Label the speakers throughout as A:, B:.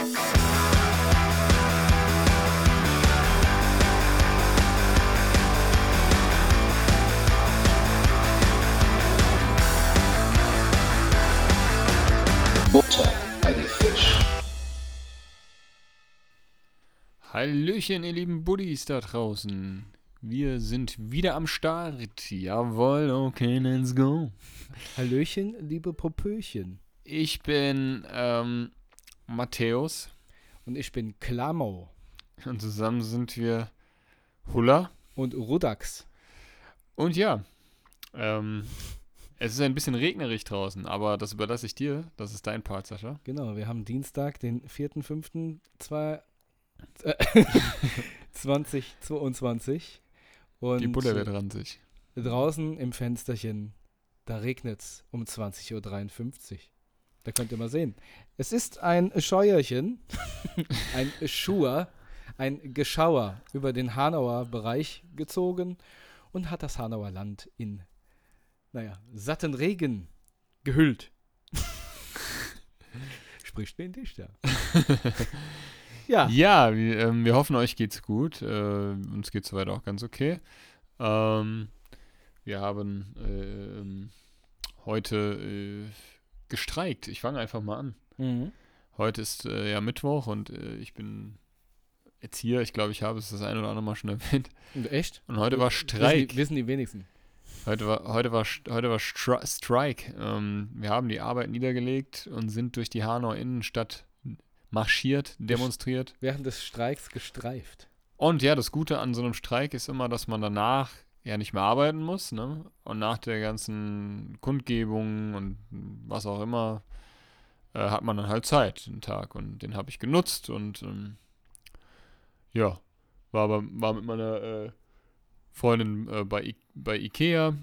A: Butter bei die Fisch.
B: Hallöchen, ihr lieben Buddies da draußen. Wir sind wieder am Start. Jawohl, okay, let's go.
C: Hallöchen, liebe Popöchen.
B: Ich bin ähm, Matthäus
C: Und ich bin Klamau
B: und zusammen sind wir Hulla.
C: und Rudax.
B: Und ja, ähm, es ist ein bisschen regnerig draußen, aber das überlasse ich dir. Das ist dein Part, Sascha.
C: Genau, wir haben Dienstag, den 4.5.2022. Äh, 2022. Und
B: Die Butter wird ranzig.
C: draußen im Fensterchen, da regnet es um 20.53 Uhr. Da könnt ihr mal sehen. Es ist ein Scheuerchen, ein Schur, ein Geschauer über den Hanauer Bereich gezogen und hat das Hanauer Land in, naja, satten Regen gehüllt. Spricht wie ein Dichter. ja,
B: Ja, wir, ähm, wir hoffen, euch geht's gut. Äh, uns geht's soweit auch ganz okay. Ähm, wir haben äh, ähm, heute äh, gestreikt. Ich fange einfach mal an.
C: Mhm.
B: Heute ist äh, ja Mittwoch und äh, ich bin Erzieher. Ich glaube, ich habe es das ein oder andere Mal schon erwähnt.
C: Und echt?
B: Und heute war
C: Wissen
B: Streik.
C: die, wissen die wenigsten.
B: Heute war, heute war, heute war Stri Strike. Ähm, wir haben die Arbeit niedergelegt und sind durch die Hanauer Innenstadt marschiert, demonstriert.
C: Während des Streiks gestreift.
B: Und ja, das Gute an so einem Streik ist immer, dass man danach ja nicht mehr arbeiten muss, ne? Und nach der ganzen Kundgebung und was auch immer, äh, hat man dann halt Zeit, den Tag. Und den habe ich genutzt und ähm, ja, war, aber, war mit meiner äh, Freundin äh, bei, I bei Ikea.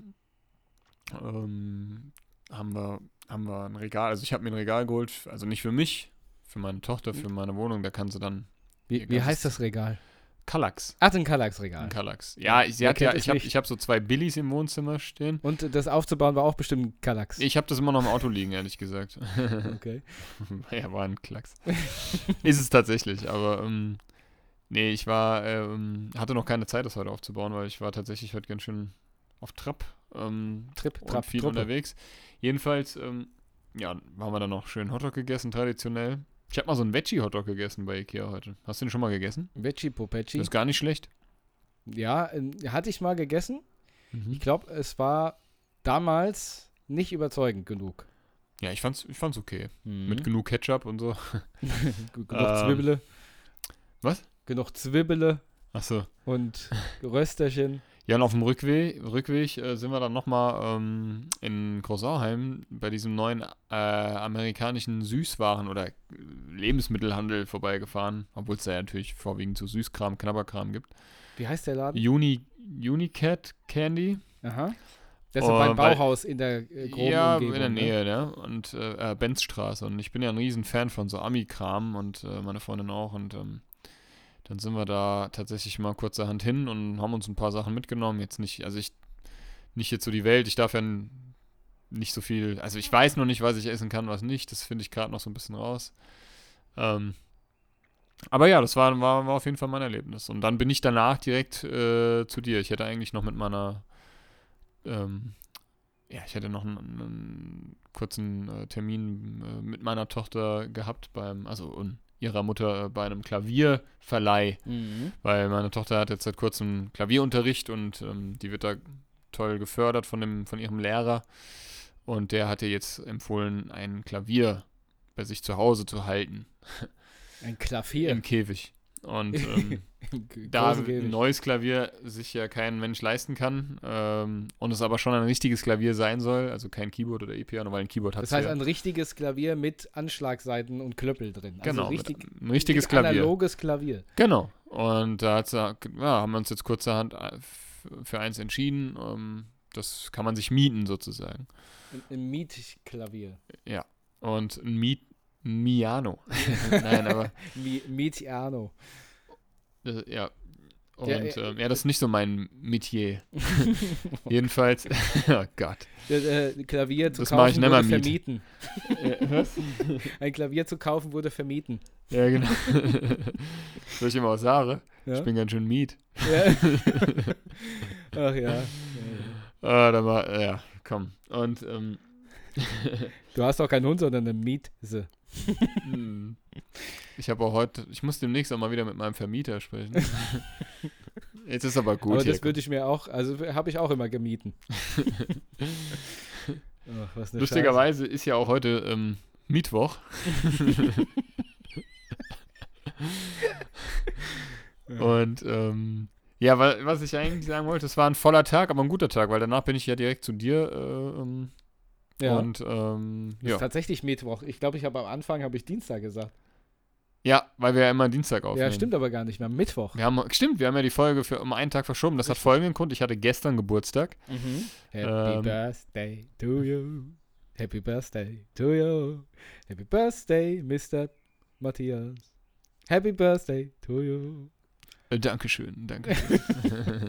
B: Ähm, haben wir, haben wir ein Regal, also ich habe mir ein Regal geholt, also nicht für mich, für meine Tochter, für meine Wohnung, da kann sie dann
C: Wie, wie heißt das Regal?
B: Kallax.
C: Ach, ein Kallax-Regal.
B: Ein Kallax. Ja, ich, sie hat ja, ich habe hab so zwei Billies im Wohnzimmer stehen.
C: Und das aufzubauen war auch bestimmt ein Kallax.
B: Ich habe das immer noch im Auto liegen, ehrlich gesagt.
C: Okay.
B: ja, war ein Klacks. Ist es tatsächlich, aber ähm, nee, ich war, ähm, hatte noch keine Zeit, das heute aufzubauen, weil ich war tatsächlich heute ganz schön auf Trab ähm,
C: Trip, Trap,
B: viel
C: Truppe.
B: unterwegs. Jedenfalls, ähm, ja, haben wir dann noch schön Hotdog gegessen, traditionell. Ich habe mal so einen Veggie-Hotdog gegessen bei Ikea heute. Hast du den schon mal gegessen?
C: Veggie Popecci.
B: Das ist gar nicht schlecht.
C: Ja, ähm, hatte ich mal gegessen.
B: Mhm.
C: Ich glaube, es war damals nicht überzeugend genug.
B: Ja, ich fand's, ich fand's okay.
C: Mhm.
B: Mit genug Ketchup und so.
C: Genug
B: Ähm,
C: Zwiebele.
B: was?
C: Genug Zwiebele
B: Achso.
C: und Rösterchen.
B: Ja, und auf dem Rückweg, Rückweg äh, sind wir dann nochmal ähm, in Großauheim bei diesem neuen äh, amerikanischen Süßwaren- oder äh, Lebensmittelhandel vorbeigefahren, obwohl es da ja natürlich vorwiegend so Süßkram, Knabberkram gibt.
C: Wie heißt der Laden?
B: Uni, Unicat Candy.
C: Aha. Das ist
B: Oh,
C: beim Bauhaus in der äh, groben
B: ja,
C: Umgebung.
B: in der
C: ne?
B: Nähe, ne? Und äh, äh, Benzstraße. Und ich bin ja ein riesen Fan von so Ami-Kram und äh, meine Freundin auch. Und ähm, dann sind wir da tatsächlich mal kurzerhand hin und haben uns ein paar Sachen mitgenommen. Jetzt nicht, also ich, nicht jetzt so die Welt. Ich darf ja nicht so viel, also ich weiß noch nicht, was ich essen kann, was nicht. Das finde ich gerade noch so ein bisschen raus. Ähm, aber ja, das war, war, war auf jeden Fall mein Erlebnis. Und dann bin ich danach direkt äh, zu dir. Ich hätte eigentlich noch mit meiner ähm, ja, ich hätte noch einen, einen kurzen äh, Termin äh, mit meiner Tochter gehabt beim, also und ihrer Mutter äh, bei einem Klavierverleih,
C: Mhm.
B: weil meine Tochter hat jetzt seit kurzem Klavierunterricht und ähm, die wird da toll gefördert von dem, von ihrem Lehrer und der hat ihr jetzt empfohlen, ein Klavier bei sich zu Hause zu halten
C: Ein Klavier.
B: im Käfig. Und ähm, da ein neues Klavier sich ja kein Mensch leisten kann ähm, und es aber schon ein richtiges Klavier sein soll, also kein Keyboard oder E-Piano, weil ein Keyboard hat
C: Das heißt,
B: ja.
C: ein richtiges Klavier mit Anschlagseiten und Klöppel drin. Also
B: genau,
C: richtig,
B: ein richtiges
C: richtig
B: Klavier.
C: analoges Klavier.
B: Genau. Und da ja, haben wir uns jetzt kurzerhand äh, für eins entschieden. Ähm, das kann man sich mieten sozusagen.
C: Ein, Mietklavier.
B: Und ein Miet Miano. Nein, aber
C: Mi Mietiano.
B: Äh, ja. Und
C: Ja,
B: ja,
C: äh,
B: ähm, ja das ist nicht so mein Metier. Jedenfalls, oh Gott.
C: Äh, äh, Klavier zu
B: Das ich
C: kaufen
B: nimmer
C: wurde
B: Miet.
C: vermieten.
B: was?
C: Ein Klavier zu kaufen wurde vermieten.
B: Ja, genau. Soll ich immer was sagen?
C: Ja?
B: Ich bin ganz schön miet.
C: ja. Ach ja. ja.
B: Ah, da war, ja, komm. Und, ähm,
C: Du hast doch keinen Hund, sondern eine Mieze.
B: hm. ich habe auch heute, ich muss demnächst auch mal wieder mit meinem Vermieter sprechen. Jetzt ist aber gut
C: Aber das würde ich mir auch, also habe ich auch immer gemieten. Eine
B: Lustigerweise ist ja auch heute ähm, Mittwoch.
C: Scheiße.
B: Und ähm, ja, was ich eigentlich sagen wollte, es war ein voller Tag, aber ein guter Tag, weil danach bin ich ja direkt zu dir. Äh, ähm,
C: ja.
B: Und ähm,
C: Das ist
B: ja.
C: tatsächlich Mittwoch. Ich glaube, ich habe am Anfang habe ich Dienstag gesagt.
B: ja, weil wir ja immer Dienstag aufnehmen.
C: Ja, stimmt aber gar nicht mehr. Mittwoch.
B: Wir haben, stimmt, wir haben ja die Folge für um einen Tag verschoben. Das hat
C: Richtig.
B: folgenden Grund. Ich hatte gestern Geburtstag.
C: Mhm. Happy
B: Ähm.
C: Birthday to you. Happy Birthday to you. Happy Birthday, Mr. Matthias. Happy Birthday to you.
B: Äh, Dankeschön, Dankeschön.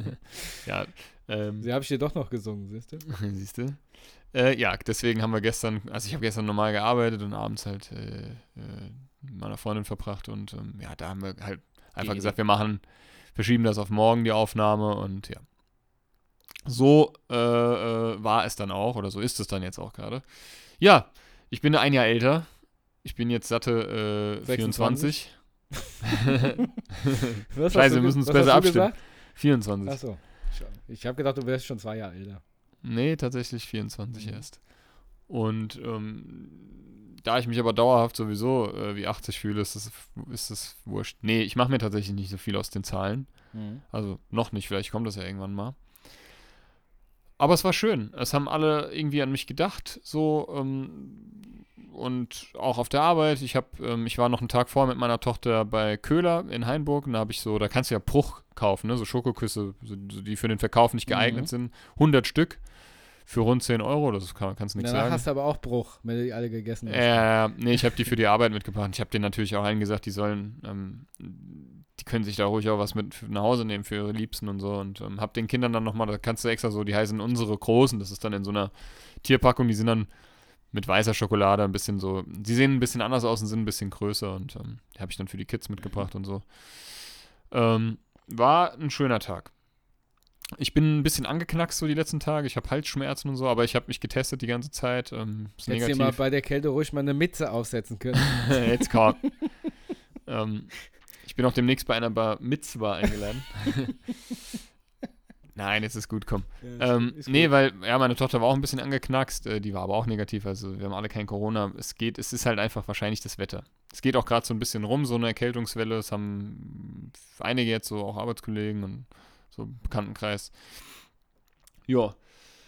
B: ja, ähm,
C: Sie habe ich dir doch noch gesungen, siehst du?
B: siehst du? Äh, ja, deswegen haben wir gestern, also ich habe gestern normal gearbeitet und abends halt äh, äh, mit meiner Freundin verbracht und ähm, ja, da haben wir halt einfach
C: Die-
B: gesagt, wir machen, verschieben das auf morgen die Aufnahme und ja. So äh, äh, war es dann auch oder so ist es dann jetzt auch gerade. Ja, ich bin ein Jahr älter. Ich bin jetzt satte äh,
C: 26.
B: 24.
C: Was
B: Scheiße, wir müssen
C: was
B: besser abstimmen.
C: gesagt?
B: 24.
C: Achso. Ich habe gedacht, du wärst schon zwei Jahre älter.
B: Nee, tatsächlich 24
C: Mhm.
B: erst. Und ähm, da ich mich aber dauerhaft sowieso äh, wie 80 fühle, ist das, ist das wurscht. Nee, ich mache mir tatsächlich nicht so viel aus den Zahlen. Also noch nicht, vielleicht kommt das ja irgendwann mal. Aber es war schön. Es haben alle irgendwie an mich gedacht, so ähm, und auch auf der Arbeit. Ich habe, ähm, ich war noch einen Tag vorher mit meiner Tochter bei Köhler in Hainburg. Und da habe ich so, da kannst du ja Bruch kaufen, ne? so Schokoküsse, so, die für den Verkauf nicht geeignet
C: Mhm.
B: sind. 100 Stück für rund 10 Euro. Das kann, kannst du nichts
C: Danach
B: sagen.
C: hast du aber auch Bruch, wenn du die alle gegessen hast.
B: Äh, nee, ich habe die für die Arbeit mitgebracht. Ich habe denen natürlich auch allen gesagt, die sollen, ähm, die können sich da ruhig auch was mit nach Hause nehmen für ihre Liebsten und so. Und ähm, hab den Kindern dann nochmal, da kannst du extra so, die heißen unsere Großen, das ist dann in so einer Tierpackung, die sind dann mit weißer Schokolade ein bisschen so, die sehen ein bisschen anders aus und sind ein bisschen größer und ähm, die habe ich dann für die Kids mitgebracht und so. Ähm, war ein schöner Tag. Ich bin ein bisschen angeknackst so die letzten Tage. Ich habe Halsschmerzen und so, aber ich habe mich getestet die ganze Zeit. Ähm, ist
C: Hättest dir
B: negativ.
C: mal bei der Kälte ruhig mal eine Mütze aufsetzen können.
B: Jetzt komm. ähm, bin auch demnächst bei einer Bar Mitzwa eingeladen. Nein, jetzt ist gut, komm. Ähm, nee, weil, ja, meine Tochter war auch ein bisschen angeknackst, äh, die war aber auch negativ, also wir haben alle kein Corona. Es geht, es ist halt einfach wahrscheinlich das Wetter. Es geht auch gerade so ein bisschen rum, so eine Erkältungswelle. Es haben einige jetzt so auch Arbeitskollegen und so im Bekanntenkreis. Ja,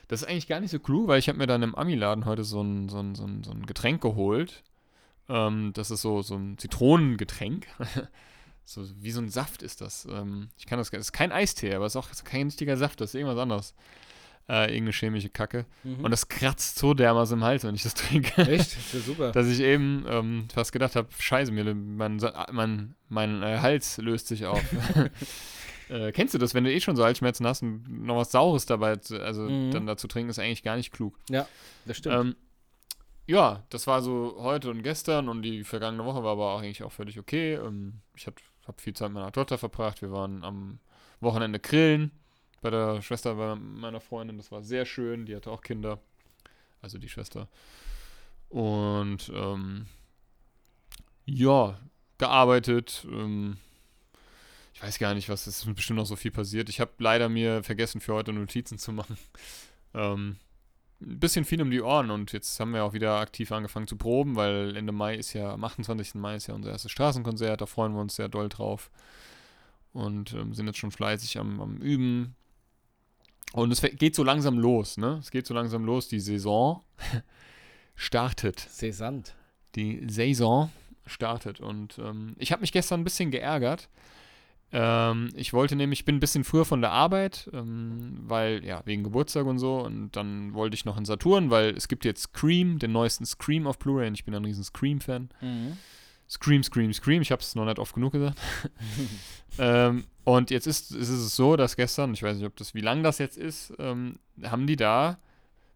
B: das ist eigentlich gar nicht so klug, weil ich habe mir dann im Ami-Laden heute so ein, so, ein, so, ein, so ein Getränk geholt. Ähm, das ist so, so ein Zitronengetränk. so wie so ein Saft ist das. Ähm, ich kann das, das ist kein Eistee, aber es ist auch kein richtiger Saft, das ist irgendwas anderes. Äh, irgendeine chemische Kacke.
C: Mhm.
B: Und das kratzt so dermaßen im Hals, wenn ich das trinke.
C: Echt? Das ist ja super.
B: Dass ich eben ähm, fast gedacht habe, scheiße, mir, mein, mein, mein äh, Hals löst sich auf. äh, kennst du das, wenn du eh schon so Halsschmerzen hast und noch was Saures dabei, zu, also
C: Mhm.
B: dann dazu trinken, ist eigentlich gar nicht klug.
C: Das stimmt.
B: Ähm, ja, das war so heute und gestern und die vergangene Woche war aber auch eigentlich auch völlig okay. Ähm, ich habe hab viel Zeit mit meiner Tochter verbracht. Wir waren am Wochenende grillen bei der Schwester bei meiner Freundin. Das war sehr schön. Die hatte auch Kinder. Also die Schwester. Und ähm, ja, gearbeitet. Ähm, ich weiß gar nicht, was es ist bestimmt noch so viel passiert. Ich habe leider mir vergessen, für heute Notizen zu machen. Ähm, ein bisschen viel um die Ohren und jetzt haben wir auch wieder aktiv angefangen zu proben, weil Ende Mai ist ja, am 28. Mai ist ja unser erstes Straßenkonzert, da freuen wir uns sehr doll drauf und ähm, sind jetzt schon fleißig am, am Üben. Und es geht so langsam los, ne? Es geht so langsam los, die Saison startet.
C: Cézanne.
B: Die Saison startet und ähm, ich habe mich gestern ein bisschen geärgert. Ähm, ich wollte nämlich, ich bin ein bisschen früher von der Arbeit, ähm, weil, ja, wegen Geburtstag und so. Und dann wollte ich noch in Saturn, weil es gibt jetzt Scream, den neuesten Scream auf Blu-ray. Und ich bin ein riesen Scream-Fan.
C: Mhm.
B: Scream, Scream, Scream. Ich habe es noch nicht oft genug gesagt. ähm, und jetzt ist, ist es so, dass gestern, ich weiß nicht, ob das, wie lang das jetzt ist, ähm, haben die da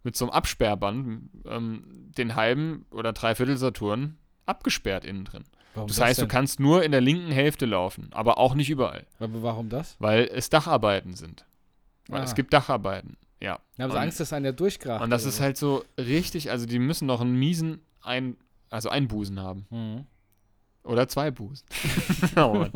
B: mit so einem Absperrband ähm, den halben oder dreiviertel Saturn abgesperrt innen drin.
C: Warum
B: Das heißt, du
C: denn?
B: kannst nur in der linken Hälfte laufen, aber auch nicht überall,
C: Aber warum das?
B: weil es Dacharbeiten sind. Weil
C: Ah.
B: es gibt Dacharbeiten, ja.
C: Ich habe so Angst, dass einer durchkracht.
B: Und das ist
C: so.
B: halt so richtig, also die müssen noch einen miesen ein, also Einbusen haben.
C: Mhm.
B: Oder zwei Busen. oh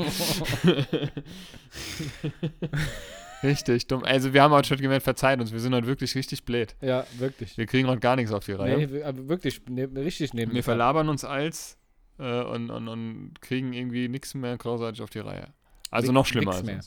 B: richtig dumm. Also wir haben heute schon gemerkt, verzeiht uns, wir sind heute wirklich richtig blöd.
C: Ja, wirklich.
B: Wir kriegen heute gar nichts auf die Reihe.
C: Nee, aber wirklich, ne, richtig neben
B: wir verlabern uns als äh, und, und, und kriegen irgendwie nichts mehr großartig auf die Reihe. Also noch schlimmer als
C: mehr.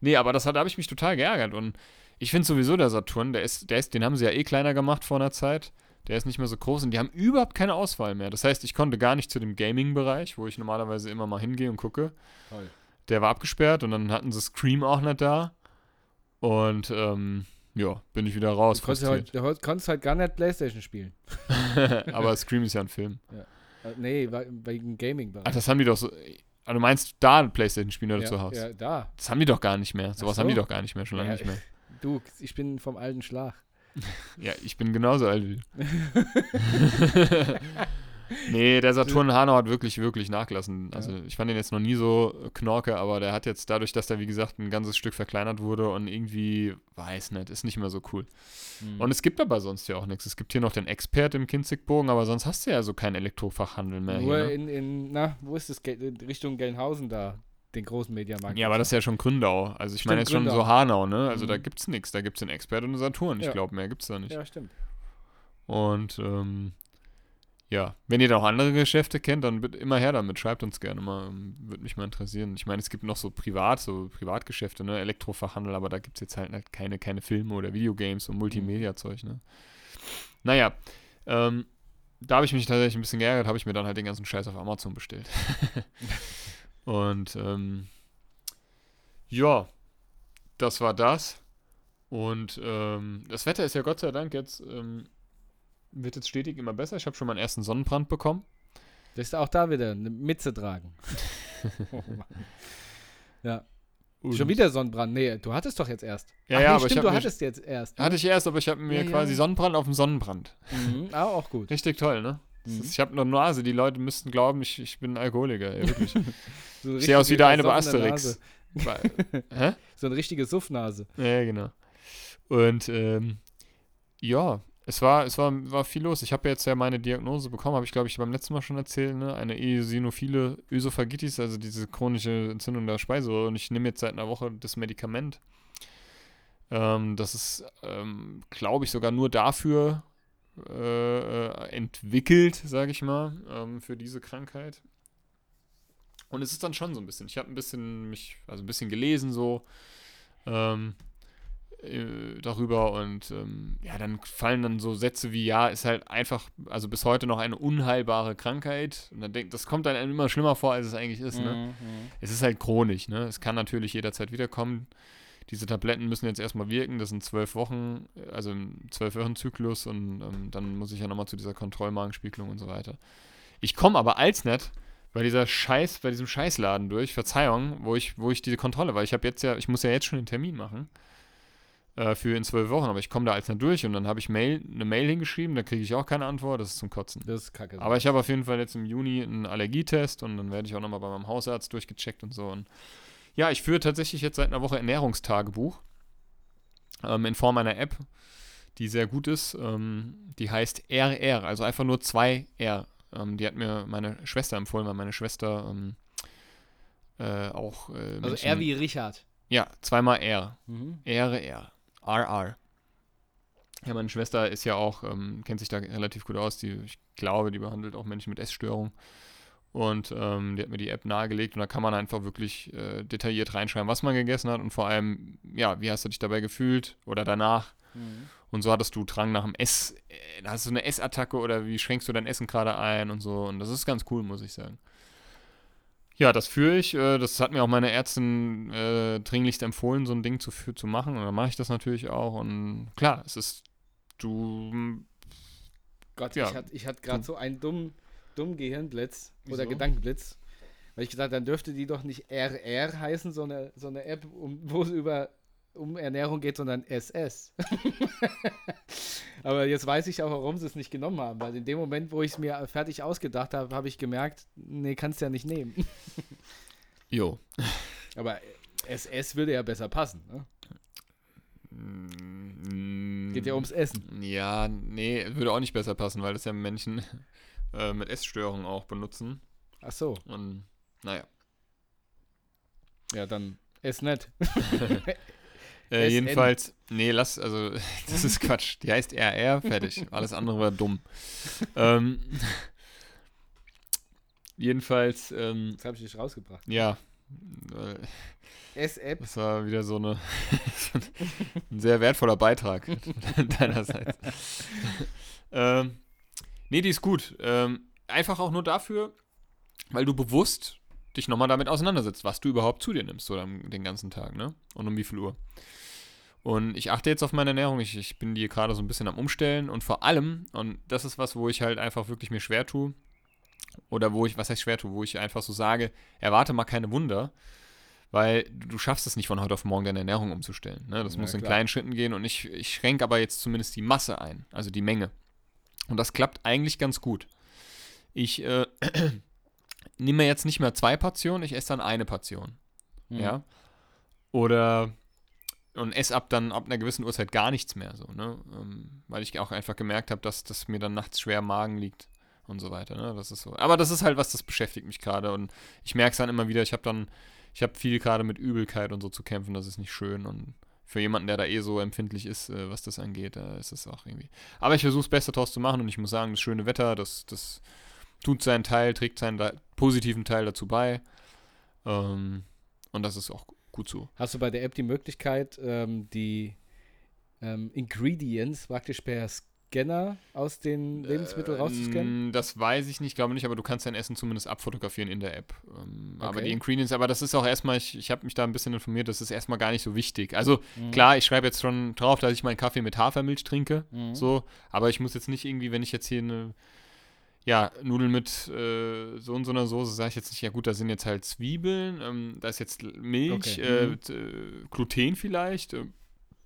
B: Nee, aber das hat, da habe ich mich total geärgert. Und ich finde sowieso, der Saturn, der ist, der ist, den haben sie ja eh kleiner gemacht vor einer Zeit. Der ist nicht mehr so groß und die haben überhaupt keine Auswahl mehr. Das heißt, ich konnte gar nicht zu dem Gaming-Bereich, wo ich normalerweise immer mal hingehe und gucke.
C: Toll.
B: Der war abgesperrt und dann hatten sie Scream auch nicht da. Und ähm, ja, bin ich wieder raus.
C: Du konntest,
B: frustriert.
C: halt, du konntest halt gar nicht Playstation spielen.
B: aber Scream ist ja ein Film.
C: Äh, nee, we- wegen Gaming-Bereich.
B: Ach, das haben die doch so. Du meinst da ein Playstation spielen oder
C: ja,
B: zu Hause?
C: Ja, da.
B: Das haben die doch gar nicht mehr. Sowas
C: so.
B: haben die doch gar nicht mehr, schon lange
C: Ja,
B: nicht mehr.
C: Du, ich bin vom alten Schlag.
B: Ja, ich bin genauso alt wie du. nee, der Saturn Hanau hat wirklich, wirklich nachgelassen. Also
C: Ja.
B: ich fand den jetzt noch nie so knorke, aber der hat jetzt dadurch, dass der, wie gesagt, ein ganzes Stück verkleinert wurde und irgendwie, weiß nicht, ist nicht mehr so cool.
C: Mhm.
B: Und es gibt aber sonst ja auch nichts. Es gibt hier noch den Expert im Kinzigbogen, aber sonst hast du ja so keinen Elektrofachhandel mehr
C: Nur
B: hier. Ne?
C: in, in, na, wo ist das? In Richtung Gelnhausen da, den großen Mediamarkt.
B: Ja, aber das ist ja schon Gründau. Also ich meine jetzt
C: Stimmt,
B: schon so
C: Gründau.
B: Hanau, ne? Also da
C: Mhm.
B: gibt's nichts. Da gibt's den Expert und den Saturn. Ich
C: Ja.
B: glaube, mehr gibt's da nicht.
C: Ja, stimmt.
B: Und ähm, ja, wenn ihr da auch andere Geschäfte kennt, dann bitte immer her damit. Schreibt uns gerne mal. ähm, Würde mich mal interessieren. Ich meine, es gibt noch so privat, so Privatgeschäfte, ne? Elektrofachhandel, aber da gibt es jetzt halt halt keine, keine Filme oder Videogames und Multimedia-Zeug, ne? Naja, ähm, da habe ich mich tatsächlich ein bisschen geärgert, habe ich mir dann halt den ganzen Scheiß auf Amazon bestellt. und ähm, ja, das war das. Und ähm, das Wetter ist ja Gott sei Dank jetzt, ähm, wird jetzt stetig immer besser. Ich habe schon meinen ersten Sonnenbrand bekommen.
C: Das ist auch da wieder eine Mütze tragen. oh ja.
B: Und-
C: Schon wieder Sonnenbrand. Nee, du hattest doch jetzt erst.
B: Ja,
C: Ach,
B: ja,
C: nee,
B: aber
C: stimmt,
B: ich
C: du
B: habe
C: hattest jetzt erst. ne?
B: Hatte ich erst, aber ich habe mir
C: Ja, ja.
B: quasi Sonnenbrand auf dem Sonnenbrand.
C: Mhm. Ah, auch gut.
B: Richtig toll, ne?
C: Mhm.
B: ist, ich habe eine Nase, die Leute müssten glauben, ich, ich bin Alkoholiker, ey, wirklich.
C: So
B: Ich sehe aus wie der eine bei Asterix.
C: So eine richtige Suffnase.
B: Ja, genau. Und ähm, ja, es war, es war, war viel los. Ich habe jetzt ja meine Diagnose bekommen, habe ich glaube ich beim letzten Mal schon erzählt, ne? Eine eosinophile Ösophagitis, also diese chronische Entzündung der Speiseröhre. Und ich nehme jetzt seit einer Woche das Medikament. Ähm, das ist, ähm, glaube ich, sogar nur dafür äh, äh, entwickelt, sage ich mal, ähm, für diese Krankheit. Und es ist dann schon so ein bisschen. Ich habe ein bisschen mich, also ein bisschen gelesen so ähm, äh, darüber und ähm, ja, dann fallen dann so Sätze wie ja, ist halt einfach, also bis heute noch eine unheilbare Krankheit. Und dann denkt, das kommt dann immer schlimmer vor, als es eigentlich ist. Ne?
C: Mhm.
B: Es ist halt chronisch, ne? Es kann natürlich jederzeit wiederkommen. Diese Tabletten müssen jetzt erstmal wirken, das sind zwölf Wochen, also im zwölf Wochen Zyklus und ähm, dann muss ich ja nochmal zu dieser Kontrollmagenspiegelung und so weiter. Ich komme aber als nicht bei dieser Scheiß, bei diesem Scheißladen durch, Verzeihung, wo ich, wo ich diese Kontrolle, weil ich habe jetzt ja, ich muss ja jetzt schon einen Termin machen äh, für in zwölf Wochen, aber ich komme da als nicht durch und dann habe ich Mail, eine Mail hingeschrieben, da kriege ich auch keine Antwort, das ist zum Kotzen.
C: Das ist kacke.
B: Aber ich habe auf jeden Fall jetzt im Juni einen Allergietest und dann werde ich auch nochmal bei meinem Hausarzt durchgecheckt und so. Und ja, ich führe tatsächlich jetzt seit einer Woche Ernährungstagebuch ähm, in Form einer App, die sehr gut ist. Ähm, die heißt RR, also einfach nur zwei R. Ähm, die hat mir meine Schwester empfohlen, weil meine Schwester ähm, äh, auch. Äh,
C: also er wie Richard.
B: Ja, zweimal R.
C: Mhm.
B: RR. RR. Ja, meine Schwester ist ja auch, ähm, kennt sich da relativ gut aus. Die, ich glaube, die behandelt auch Menschen mit Essstörung. Und ähm, die hat mir die App nahegelegt und da kann man einfach wirklich äh, detailliert reinschreiben, was man gegessen hat und vor allem, ja, wie hast du dich dabei gefühlt oder danach.
C: Mhm.
B: Und so hattest du Drang nach dem Ess, äh, hast du eine Essattacke oder wie schränkst du dein Essen gerade ein und so. Und das ist ganz cool, muss ich sagen. Ja, das führe ich. Äh, das hat mir auch meine Ärztin äh, dringlichst empfohlen, so ein Ding zu, zu machen. Und dann mache ich das natürlich auch. Und klar, es ist, du,
C: Gott,
B: Ja.
C: ich hatte ich hatte gerade so einen dummen dummen Gehirnblitz oder
B: Wieso?
C: Gedankenblitz. Weil ich gesagt dann dürfte die doch nicht RR heißen, so eine, so eine App, um, wo es über um Ernährung geht, sondern SS. Aber jetzt weiß ich auch, warum sie es nicht genommen haben, weil in dem Moment, wo ich es mir fertig ausgedacht habe, habe ich gemerkt, nee, kannst ja nicht nehmen.
B: Jo.
C: Aber SS würde ja besser passen. Ne?
B: Mm,
C: Geht ja ums Essen.
B: Ja, nee, würde auch nicht besser passen, weil das ja Menschen äh, mit Essstörungen auch benutzen.
C: Ach so,
B: Und naja.
C: ja, dann ess nicht.
B: Äh, jedenfalls, nee, lass, also, das ist Quatsch. Die heißt RR, fertig. Alles andere war dumm. ähm, jedenfalls, ähm,
C: Das habe ich nicht rausgebracht.
B: ja,
C: S-App.
B: das war wieder so eine, ein sehr wertvoller Beitrag deinerseits. ähm, nee, die ist gut. Ähm, einfach auch nur dafür, weil du bewusst dich nochmal damit auseinandersetzt, was du überhaupt zu dir nimmst, so den ganzen Tag, ne? Und um wie viel Uhr. Und ich achte jetzt auf meine Ernährung. Ich, ich bin die gerade so ein bisschen am Umstellen und vor allem, und das ist was, wo ich halt einfach wirklich mir schwer tue, oder wo ich, was heißt schwer tue, wo ich einfach so sage, erwarte mal keine Wunder, weil du, schaffst es nicht von heute auf morgen deine Ernährung umzustellen. Ne? Das
C: Ja,
B: muss in
C: klar.
B: kleinen Schritten gehen und ich, ich schränke aber jetzt zumindest die Masse ein, also die Menge. Und das klappt eigentlich ganz gut. Ich äh, nehme mir jetzt nicht mehr zwei Portionen, ich esse dann eine Portion.
C: Hm.
B: Ja. Oder und esse ab dann ab einer gewissen Uhrzeit gar nichts mehr so, ne? Ähm, weil ich auch einfach gemerkt habe, dass, dass mir dann nachts schwer im Magen liegt und so weiter, ne? Das ist so. Aber das ist halt was, das beschäftigt mich gerade und ich merke es dann immer wieder, ich habe dann, ich habe viel gerade mit Übelkeit und so zu kämpfen, das ist nicht schön und für jemanden, der da eh so empfindlich ist, äh, was das angeht, da ist es auch irgendwie. Aber ich versuche das Beste draus zu machen und ich muss sagen, das schöne Wetter, das, das tut seinen Teil, trägt seinen positiven Teil dazu bei. Ähm, und das ist auch gut so.
C: Hast du bei der App die Möglichkeit, ähm, die ähm, Ingredients praktisch per Scanner aus den Lebensmitteln rauszuscannen?
B: Ähm, Das weiß ich nicht, glaube nicht, aber du kannst dein Essen zumindest abfotografieren in der App. Ähm, Aber
C: Okay.
B: die Ingredients, aber das ist auch erstmal, ich, ich habe mich da ein bisschen informiert, das ist erstmal gar nicht so wichtig. Also
C: Mhm.
B: klar, ich schreibe jetzt schon drauf, dass ich meinen Kaffee mit Hafermilch trinke,
C: Mhm.
B: so, aber ich muss jetzt nicht irgendwie, wenn ich jetzt hier eine, ja, Nudeln mit äh, so und so einer Soße, sage ich jetzt nicht, ja gut, da sind jetzt halt Zwiebeln, ähm, da ist jetzt Milch,
C: Okay.
B: äh,
C: Mhm.
B: äh, Gluten vielleicht. Äh,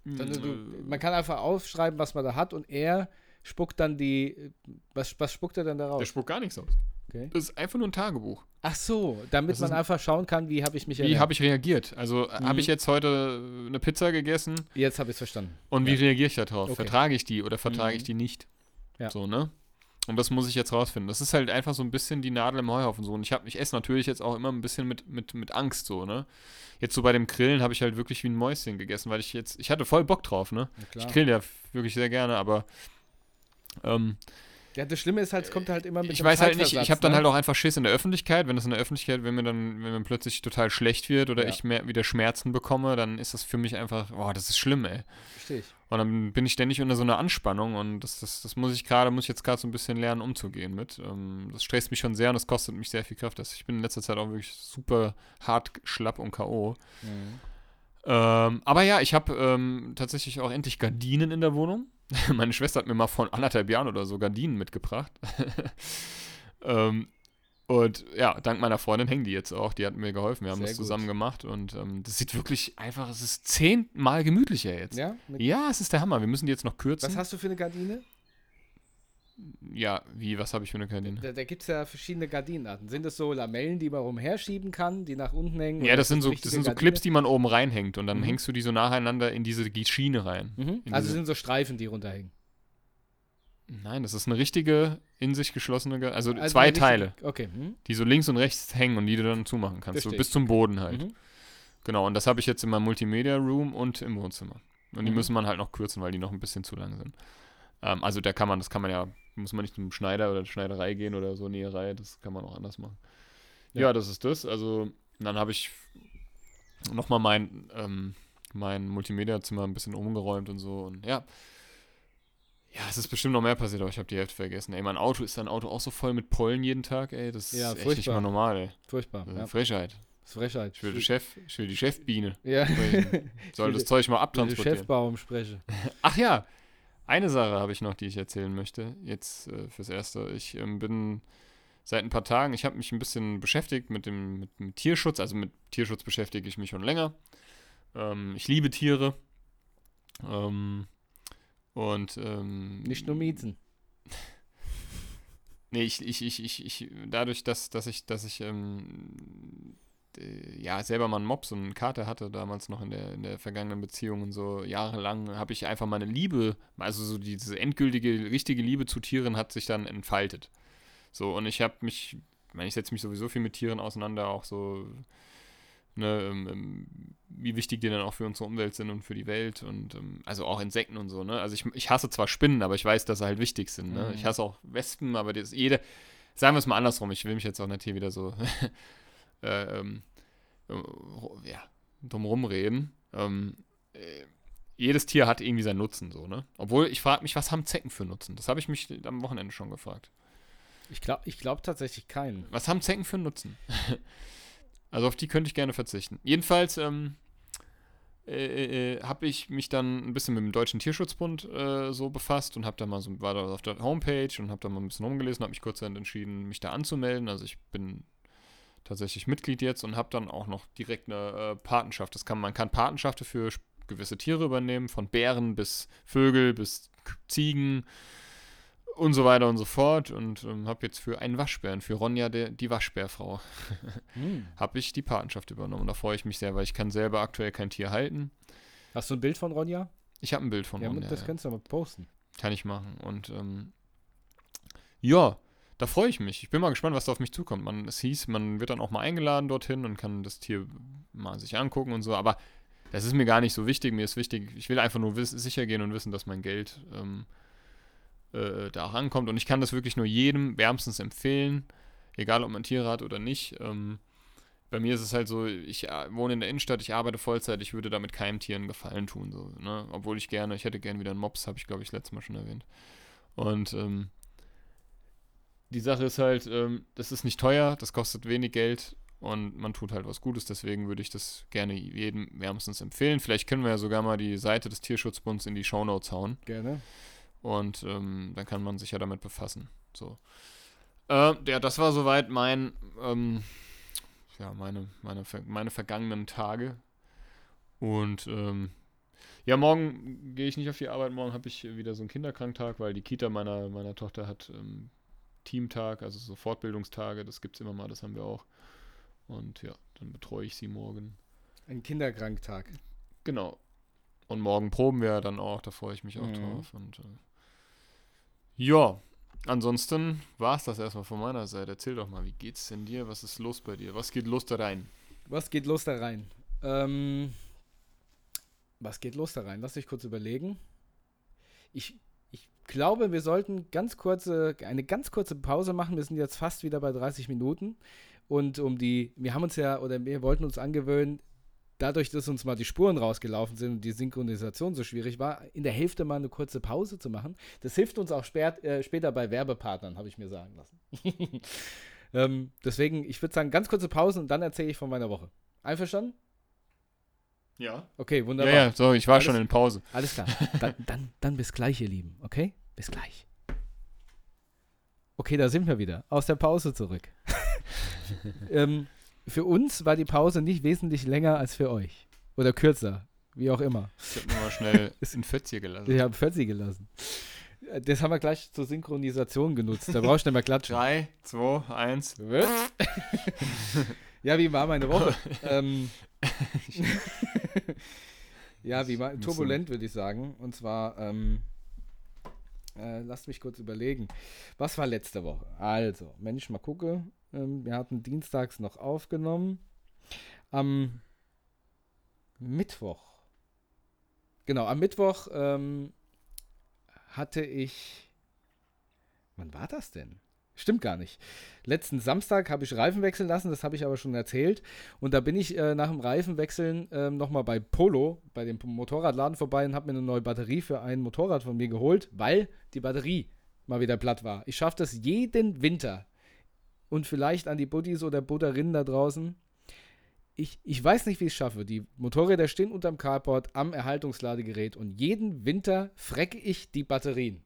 B: äh,
C: du, man kann einfach aufschreiben, was man da hat und er spuckt dann die. Was, was spuckt er dann da
B: der spuckt gar nichts aus.
C: Okay.
B: Das ist einfach nur ein Tagebuch.
C: Ach so, damit
B: Das
C: man
B: ist-
C: einfach schauen kann, wie habe ich mich
B: Wie habe ich reagiert? Also äh,
C: Mhm.
B: habe ich jetzt heute eine Pizza gegessen
C: Jetzt habe ich es verstanden.
B: und wie
C: Ja.
B: reagiere ich da drauf?
C: Okay.
B: Vertrage ich die oder vertrage ich
C: Mhm.
B: die nicht?
C: Ja.
B: So, ne? Und das muss ich jetzt rausfinden. Das ist halt einfach so ein bisschen die Nadel im Heuhaufen so. Und ich, hab, ich esse natürlich jetzt auch immer ein bisschen mit, mit, mit Angst so, ne? Jetzt so bei dem Grillen habe ich halt wirklich wie ein Mäuschen gegessen, weil ich jetzt, ich hatte voll Bock drauf, ne?
C: Ja,
B: Ich grill ja wirklich sehr gerne, aber ähm,
C: Ja, das Schlimme ist halt, es kommt halt immer mit
B: ich weiß halt nicht, ich habe dann
C: ne?
B: halt auch einfach Schiss in der Öffentlichkeit, wenn das in der Öffentlichkeit, wenn mir dann, wenn mir plötzlich total schlecht wird oder
C: Ja.
B: ich mehr wieder Schmerzen bekomme, dann ist das für mich einfach, boah, das ist schlimm, ey.
C: Verstehe ich.
B: Und dann bin ich ständig unter so einer Anspannung und das, das, das muss ich gerade, muss ich jetzt gerade so ein bisschen lernen, umzugehen mit. Ähm, das stresst mich schon sehr und das kostet mich sehr viel Kraft. Das, ich bin in letzter Zeit auch wirklich super hart schlapp und K.O.
C: Mhm.
B: Ähm, aber ja, ich habe ähm, tatsächlich auch endlich Gardinen in der Wohnung. Meine Schwester hat mir mal vor anderthalb Jahren oder so Gardinen mitgebracht. ähm, und ja, dank meiner Freundin hängen die jetzt auch. Die hat mir geholfen. Wir haben
C: Sehr
B: das
C: gut.
B: zusammen gemacht und ähm, das sieht wirklich einfach, es ist zehnmal gemütlicher jetzt.
C: Ja?
B: Ja, es ist der Hammer. Wir müssen die jetzt noch kürzen.
C: was hast du für eine Gardine?
B: ja, wie, was habe ich für eine Gardine?
C: Da, da gibt es ja verschiedene Gardinenarten. Sind das so Lamellen, die man rumherschieben kann, die nach unten hängen?
B: Ja, das sind so, das sind so
C: Gardine?
B: Clips, die man oben reinhängt und dann
C: Mhm.
B: hängst du die so nacheinander in diese Schiene rein.
C: Mhm. Also sind so Streifen, die runterhängen.
B: Nein, das ist eine richtige, in sich geschlossene, also,
C: Also
B: zwei
C: richtige-
B: Teile,
C: Okay. Mhm.
B: die so links und rechts hängen und die du dann zumachen kannst, so
C: Verstehe
B: bis
C: ich.
B: zum Boden halt.
C: Mhm.
B: Genau, und das habe ich jetzt in meinem Multimedia Room und im Wohnzimmer. Und die
C: Mhm.
B: müssen man halt noch kürzen, weil die noch ein bisschen zu lang sind. Ähm, also da kann man, das kann man ja, muss man nicht zum Schneider oder Schneiderei gehen oder so, Näherei, das kann man auch anders machen. Ja,
C: Ja.
B: das ist das. Also dann habe ich nochmal mein, ähm, mein Multimedia-Zimmer ein bisschen umgeräumt und so und ja. Ja, es ist bestimmt noch mehr passiert, aber ich habe die Hälfte vergessen. Ey, mein Auto ist dein Auto auch so voll mit Pollen jeden Tag, ey. Das
C: Ja,
B: ist echt nicht mal normal, ey.
C: Furchtbar. Ja.
B: Frechheit.
C: Das ist Frechheit.
B: Ich will, die Chef, ich will die Chefbiene.
C: ja.
B: Soll
C: will
B: das Zeug mal
C: Wenn ich
B: abtransportieren.
C: Chefbaum spreche.
B: Ach ja, eine Sache habe ich noch, die ich erzählen möchte. Jetzt äh, fürs Erste. Ich ähm, bin seit ein paar Tagen. Ich habe mich ein bisschen beschäftigt mit dem mit, mit, Tierschutz. Also mit Tierschutz beschäftige ich mich schon länger. Ähm, ich liebe Tiere. Ähm, und ähm,
C: nicht nur Miezen.
B: nee, ich, ich, ich, ich, ich, dadurch, dass, dass ich, dass ich ähm, ja selber mal einen Mops und einen Kater hatte, damals noch in der, in der vergangenen Beziehung und so jahrelang, habe ich einfach meine Liebe, also so diese endgültige, richtige Liebe zu Tieren hat sich dann entfaltet. So, und ich habe mich, ich meine, ich setze mich sowieso viel mit Tieren auseinander, auch so ne, ähm, ähm, wie wichtig die dann auch für unsere Umwelt sind und für die Welt und ähm, also auch Insekten und so, ne? Also ich, ich hasse zwar Spinnen, aber ich weiß, dass sie halt wichtig sind, ne? Mhm. Ich hasse auch Wespen, aber das jede, sagen wir es mal andersrum, ich will mich jetzt auch nicht hier wieder so äh, ähm, äh, ja, drumherum reden. Ähm, äh, jedes Tier hat irgendwie seinen Nutzen, so, ne? Obwohl, ich frage mich, was haben Zecken für Nutzen? Das habe ich mich am Wochenende schon gefragt.
C: Ich glaube ich glaub tatsächlich keinen.
B: Was haben Zecken für einen Nutzen? Also auf die könnte ich gerne verzichten. Jedenfalls ähm, äh, äh, habe ich mich dann ein bisschen mit dem Deutschen Tierschutzbund äh, so befasst und habe da mal so, war da auf der Homepage und habe da mal ein bisschen rumgelesen, habe mich kurzerhand entschieden, mich da anzumelden. Also ich bin tatsächlich Mitglied jetzt und habe dann auch noch direkt eine äh, Patenschaft. Das kann, man kann Patenschaften für gewisse Tiere übernehmen, von Bären bis Vögel bis Ziegen und so weiter und so fort. Und ähm, habe jetzt für einen Waschbären, für Ronja, der, die Waschbärfrau, hm. habe ich die Patenschaft übernommen. Da freue ich mich sehr, weil ich kann selber aktuell kein Tier halten.
C: Hast du ein Bild von Ronja?
B: Ich habe ein Bild von
C: ja,
B: Ronja.
C: Das kannst du aber posten.
B: Kann ich machen. Und ähm, ja, da freue ich mich. Ich bin mal gespannt, was da auf mich zukommt. Man, es hieß, man wird dann auch mal eingeladen dorthin und kann das Tier mal sich angucken und so. Aber das ist mir gar nicht so wichtig. Mir ist wichtig, ich will einfach nur sicher gehen und wissen, dass mein Geld ähm, äh, da rankommt. Und ich kann das wirklich nur jedem wärmstens empfehlen, egal ob man Tiere hat oder nicht. Ähm, bei mir ist es halt so, ich äh, wohne in der Innenstadt, ich arbeite Vollzeit, ich würde damit keinem Tier einen Gefallen tun. So, ne? Obwohl ich gerne, ich hätte gerne wieder einen Mops, habe ich glaube ich letztes Mal schon erwähnt. Und ähm, die Sache ist halt, ähm, das ist nicht teuer, das kostet wenig Geld und man tut halt was Gutes, deswegen würde ich das gerne jedem wärmstens empfehlen. Vielleicht können wir ja sogar mal die Seite des Tierschutzbunds in die Shownotes hauen.
C: Gerne.
B: Und ähm, dann kann man sich ja damit befassen. So. Äh, ja, das war soweit mein, ähm, ja, meine, meine, meine vergangenen Tage. Und ähm, ja, morgen gehe ich nicht auf die Arbeit. Morgen habe ich wieder so einen Kinderkranktag, weil die Kita meiner, meiner Tochter hat ähm, Teamtag, also so Fortbildungstage. Das gibt es immer mal, das haben wir auch. Und ja, dann betreue ich sie morgen.
C: Ein Kinderkranktag.
B: Genau. Und morgen proben wir dann auch, da freue ich mich auch mhm. drauf. Und äh, ja, ansonsten war es das erstmal von meiner Seite. Erzähl doch mal, wie geht's denn dir? Was ist los bei dir? Was geht los da rein?
C: Was geht los da rein? Ähm, was geht los da rein? Lass dich kurz überlegen. Ich, ich glaube, wir sollten ganz kurze, eine ganz kurze Pause machen. Wir sind jetzt fast wieder bei 30 Minuten. Und um die, wir haben uns ja, oder wir wollten uns angewöhnen, dadurch, dass uns mal die Spuren rausgelaufen sind und die Synchronisation so schwierig war, in der Hälfte mal eine kurze Pause zu machen. Das hilft uns auch spät, äh, später bei Werbepartnern, habe ich mir sagen lassen. ähm, deswegen, ich würde sagen, ganz kurze Pause und dann erzähle ich von meiner Woche. Einverstanden?
B: Ja.
C: Okay, wunderbar.
B: Ja, ja, so, ich war alles, schon in Pause.
C: Alles klar. Dann, dann, dann bis gleich, ihr Lieben. Okay? Bis gleich. Okay, da sind wir wieder. Aus der Pause zurück. ähm, für uns war die Pause nicht wesentlich länger als für euch. Oder kürzer, wie auch immer.
B: Ich habe nur mal schnell in 40 gelassen.
C: Ich habe 40 gelassen. Das haben wir gleich zur Synchronisation genutzt. Da brauchst du nicht mehr klatschen.
B: 3, 2, 1.
C: ja, wie war meine Woche? ähm, ja, wie war turbulent, würde ich sagen. Und zwar, ähm, äh, lasst mich kurz überlegen. Was war letzte Woche? Also, wenn ich mal gucke, ähm, wir hatten dienstags noch aufgenommen. Am Mittwoch. Genau, am Mittwoch ähm, hatte ich. Wann war das denn? Stimmt gar nicht. Letzten Samstag habe ich Reifen wechseln lassen, das habe ich aber schon erzählt. Und da bin ich äh, nach dem Reifenwechseln äh, nochmal bei Polo, bei dem Motorradladen vorbei und habe mir eine neue Batterie für ein Motorrad von mir geholt, weil die Batterie mal wieder platt war. Ich schaffe das jeden Winter, und vielleicht an die Buddies oder Butterinnen da draußen. Ich, ich weiß nicht, wie ich es schaffe. Die Motorräder stehen unterm Carport am Erhaltungsladegerät und jeden Winter frecke ich die Batterien.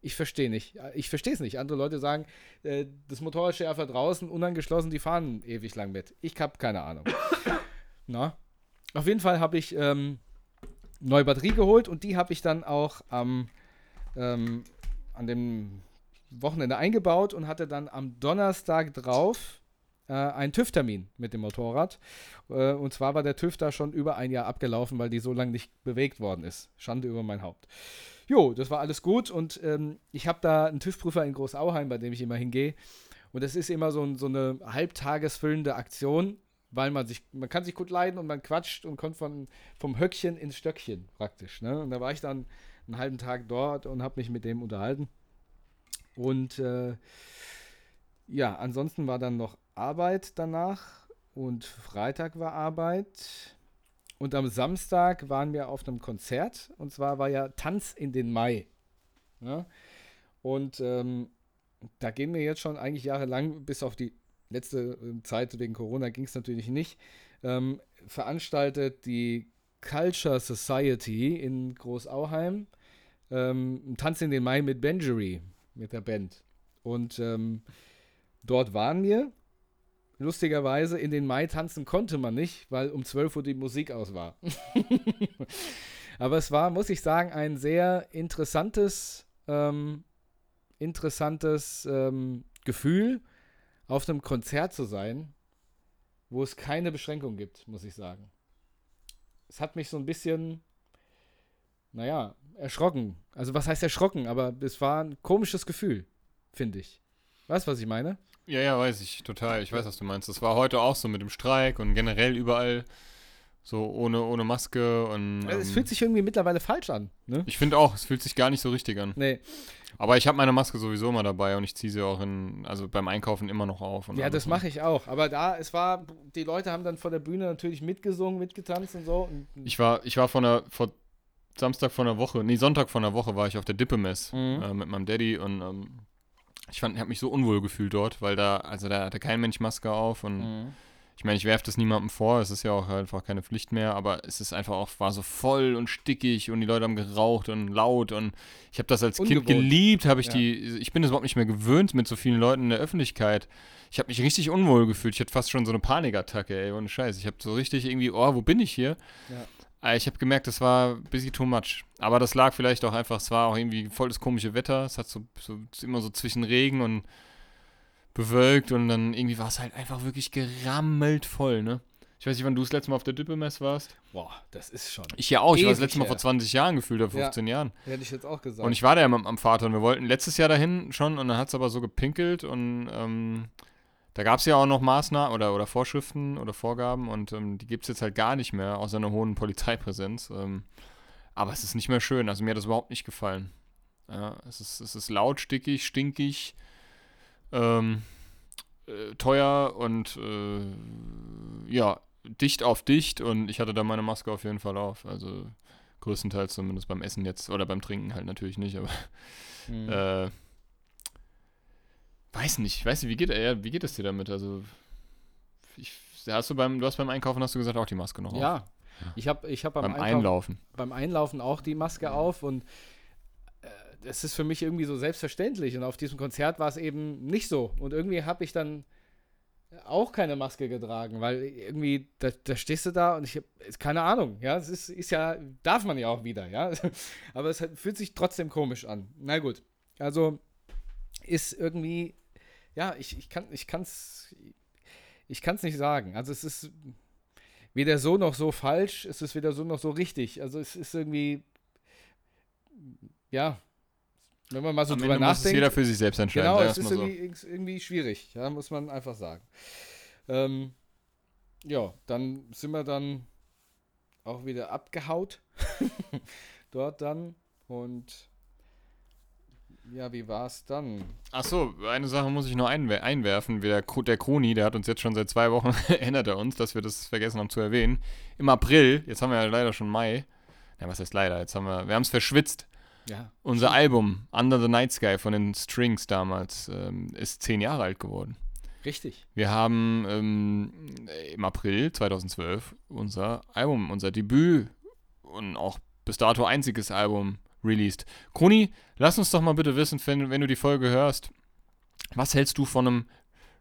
C: Ich verstehe nicht. Ich verstehe es nicht. Andere Leute sagen, äh, das Motorrad steht einfach draußen, unangeschlossen, die fahren ewig lang mit. Ich habe keine Ahnung. Na? Auf jeden Fall habe ich ähm, neue Batterie geholt und die habe ich dann auch am, ähm, an dem Wochenende eingebaut und hatte dann am Donnerstag drauf äh, einen TÜV-Termin mit dem Motorrad. Äh, und zwar war der TÜV da schon über ein Jahr abgelaufen, weil die so lange nicht bewegt worden ist. Schande über mein Haupt. Jo, das war alles gut und ähm, ich habe da einen TÜV-Prüfer in Großauheim, bei dem ich immer hingehe. Und das ist immer so, so eine halbtagesfüllende Aktion, weil man sich, man kann sich gut leiden und man quatscht und kommt von, vom Höckchen ins Stöckchen praktisch. Ne? Und da war ich dann einen halben Tag dort und habe mich mit dem unterhalten. Und äh, ja, ansonsten war dann noch Arbeit danach und Freitag war Arbeit. Und am Samstag waren wir auf einem Konzert und zwar war ja Tanz in den Mai. Ja? Und ähm, da gehen wir jetzt schon eigentlich jahrelang, bis auf die letzte äh, Zeit wegen Corona ging es natürlich nicht, ähm, veranstaltet die Culture Society in Großauheim ähm, Tanz in den Mai mit Benjury, mit der Band. Und ähm, dort waren wir Lustigerweise, in den Mai tanzen konnte man nicht, weil um 12 Uhr die Musik aus war. Aber es war, muss ich sagen, ein sehr interessantes, ähm, interessantes ähm, Gefühl, auf einem Konzert zu sein, wo es keine Beschränkung gibt, muss ich sagen. Es hat mich so ein bisschen, naja, erschrocken. Also was heißt erschrocken? Aber es war ein komisches Gefühl, finde ich. Weißt du, was ich meine?
B: Ja, ja, weiß ich total. Ich weiß, was du meinst. Das war heute auch so mit dem Streik und generell überall so ohne, ohne Maske und.
C: Ähm, es fühlt sich irgendwie mittlerweile falsch an. Ne?
B: Ich finde auch, es fühlt sich gar nicht so richtig an.
C: Nee.
B: Aber ich habe meine Maske sowieso immer dabei und ich ziehe sie auch in, also beim Einkaufen immer noch auf.
C: ja, das mache ich auch. Aber da, es war, die Leute haben dann vor der Bühne natürlich mitgesungen, mitgetanzt und so. Und
B: ich war, ich war von der, vor Samstag von der Woche, nee, Sonntag von der Woche war ich auf der Dippe-Mess mhm. äh, mit meinem Daddy und ähm, ich fand, ich habe mich so unwohl gefühlt dort, weil da, also da hatte kein Mensch Maske auf und mhm. ich meine, ich werfe das niemandem vor, es ist ja auch einfach keine Pflicht mehr, aber es ist einfach auch, war so voll und stickig und die Leute haben geraucht und laut und ich habe das als Ungewohnt. Kind geliebt, habe ich ja. die, ich bin es überhaupt nicht mehr gewöhnt mit so vielen Leuten in der Öffentlichkeit. Ich habe mich richtig unwohl gefühlt, ich hatte fast schon so eine Panikattacke, ey, ohne Scheiß. Ich habe so richtig irgendwie, oh, wo bin ich hier? Ja. Äh, ich habe gemerkt, das war ein bisschen too much. Aber das lag vielleicht auch einfach, es war auch irgendwie voll das komische Wetter. Es hat so, so immer so zwischen Regen und bewölkt und dann irgendwie war es halt einfach wirklich gerammelt voll, ne? Ich weiß nicht, wann du das letzte Mal auf der Düppelmess warst.
C: Boah, das ist schon.
B: Ich ja auch. Ich war das letzte Mal vor 20 Jahren gefühlt, oder 15
C: ja,
B: Jahren.
C: Hätte ich jetzt auch gesagt.
B: Und ich war da ja am, am Vater und wir wollten letztes Jahr dahin schon und dann hat es aber so gepinkelt und ähm, da gab es ja auch noch Maßnahmen oder, oder Vorschriften oder Vorgaben und ähm, die gibt es jetzt halt gar nicht mehr, außer einer hohen Polizeipräsenz. Ähm, aber es ist nicht mehr schön. Also mir hat das überhaupt nicht gefallen. Ja, es, ist, es ist laut, stickig, stinkig, ähm, äh, teuer und äh, ja, dicht auf dicht und ich hatte da meine Maske auf jeden Fall auf. Also größtenteils zumindest beim Essen jetzt oder beim Trinken halt natürlich nicht, aber mhm. äh, Weiß nicht, weiß nicht, wie geht, ja, wie geht es dir damit? Also, ich, hast du beim, du hast beim Einkaufen, hast du gesagt, auch die Maske noch
C: ja. auf? Ja. Ich habe ich hab beim,
B: beim Einlaufen.
C: Beim Einlaufen auch die Maske auf und äh, ist für mich irgendwie so selbstverständlich. Und auf diesem Konzert war es eben nicht so. Und irgendwie habe ich dann auch keine Maske getragen, weil irgendwie, da, da stehst du da und ich habe keine Ahnung, ja, es ist, ist ja, darf man ja auch wieder, ja, aber es hat, fühlt sich trotzdem komisch an. Na gut, also ist irgendwie ja, ich, ich kann ich kann's ich kann's nicht sagen. Also es ist weder so noch so falsch, es ist weder so noch so richtig. Also es ist irgendwie ja, wenn man mal so Am drüber Ende nachdenkt. Muss
B: jeder für sich selbst entscheiden.
C: Genau, es ist irgendwie, so. irgendwie, schwierig, ja, muss man einfach sagen. Ähm, ja, dann sind wir dann auch wieder abgehaut. Dort dann. Und ja, wie war es dann?
B: Ach so, eine Sache muss ich noch einwer einwerfen. Der, der Kroni, der hat uns jetzt schon seit zwei Wochen, erinnert er uns, dass wir das vergessen haben zu erwähnen. Im April, jetzt haben wir ja leider schon Mai. Ja, was heißt leider? Jetzt haben wir, wir haben es verschwitzt.
C: Ja.
B: Unser Album Under the Night Sky von den Strings damals ähm, ist zehn Jahre alt geworden.
C: Richtig.
B: Wir haben ähm, im April 2012 unser Album, unser Debüt und auch bis dato einziges Album released. Kroni, lass uns doch mal bitte wissen, wenn, wenn du die Folge hörst, was hältst du von einem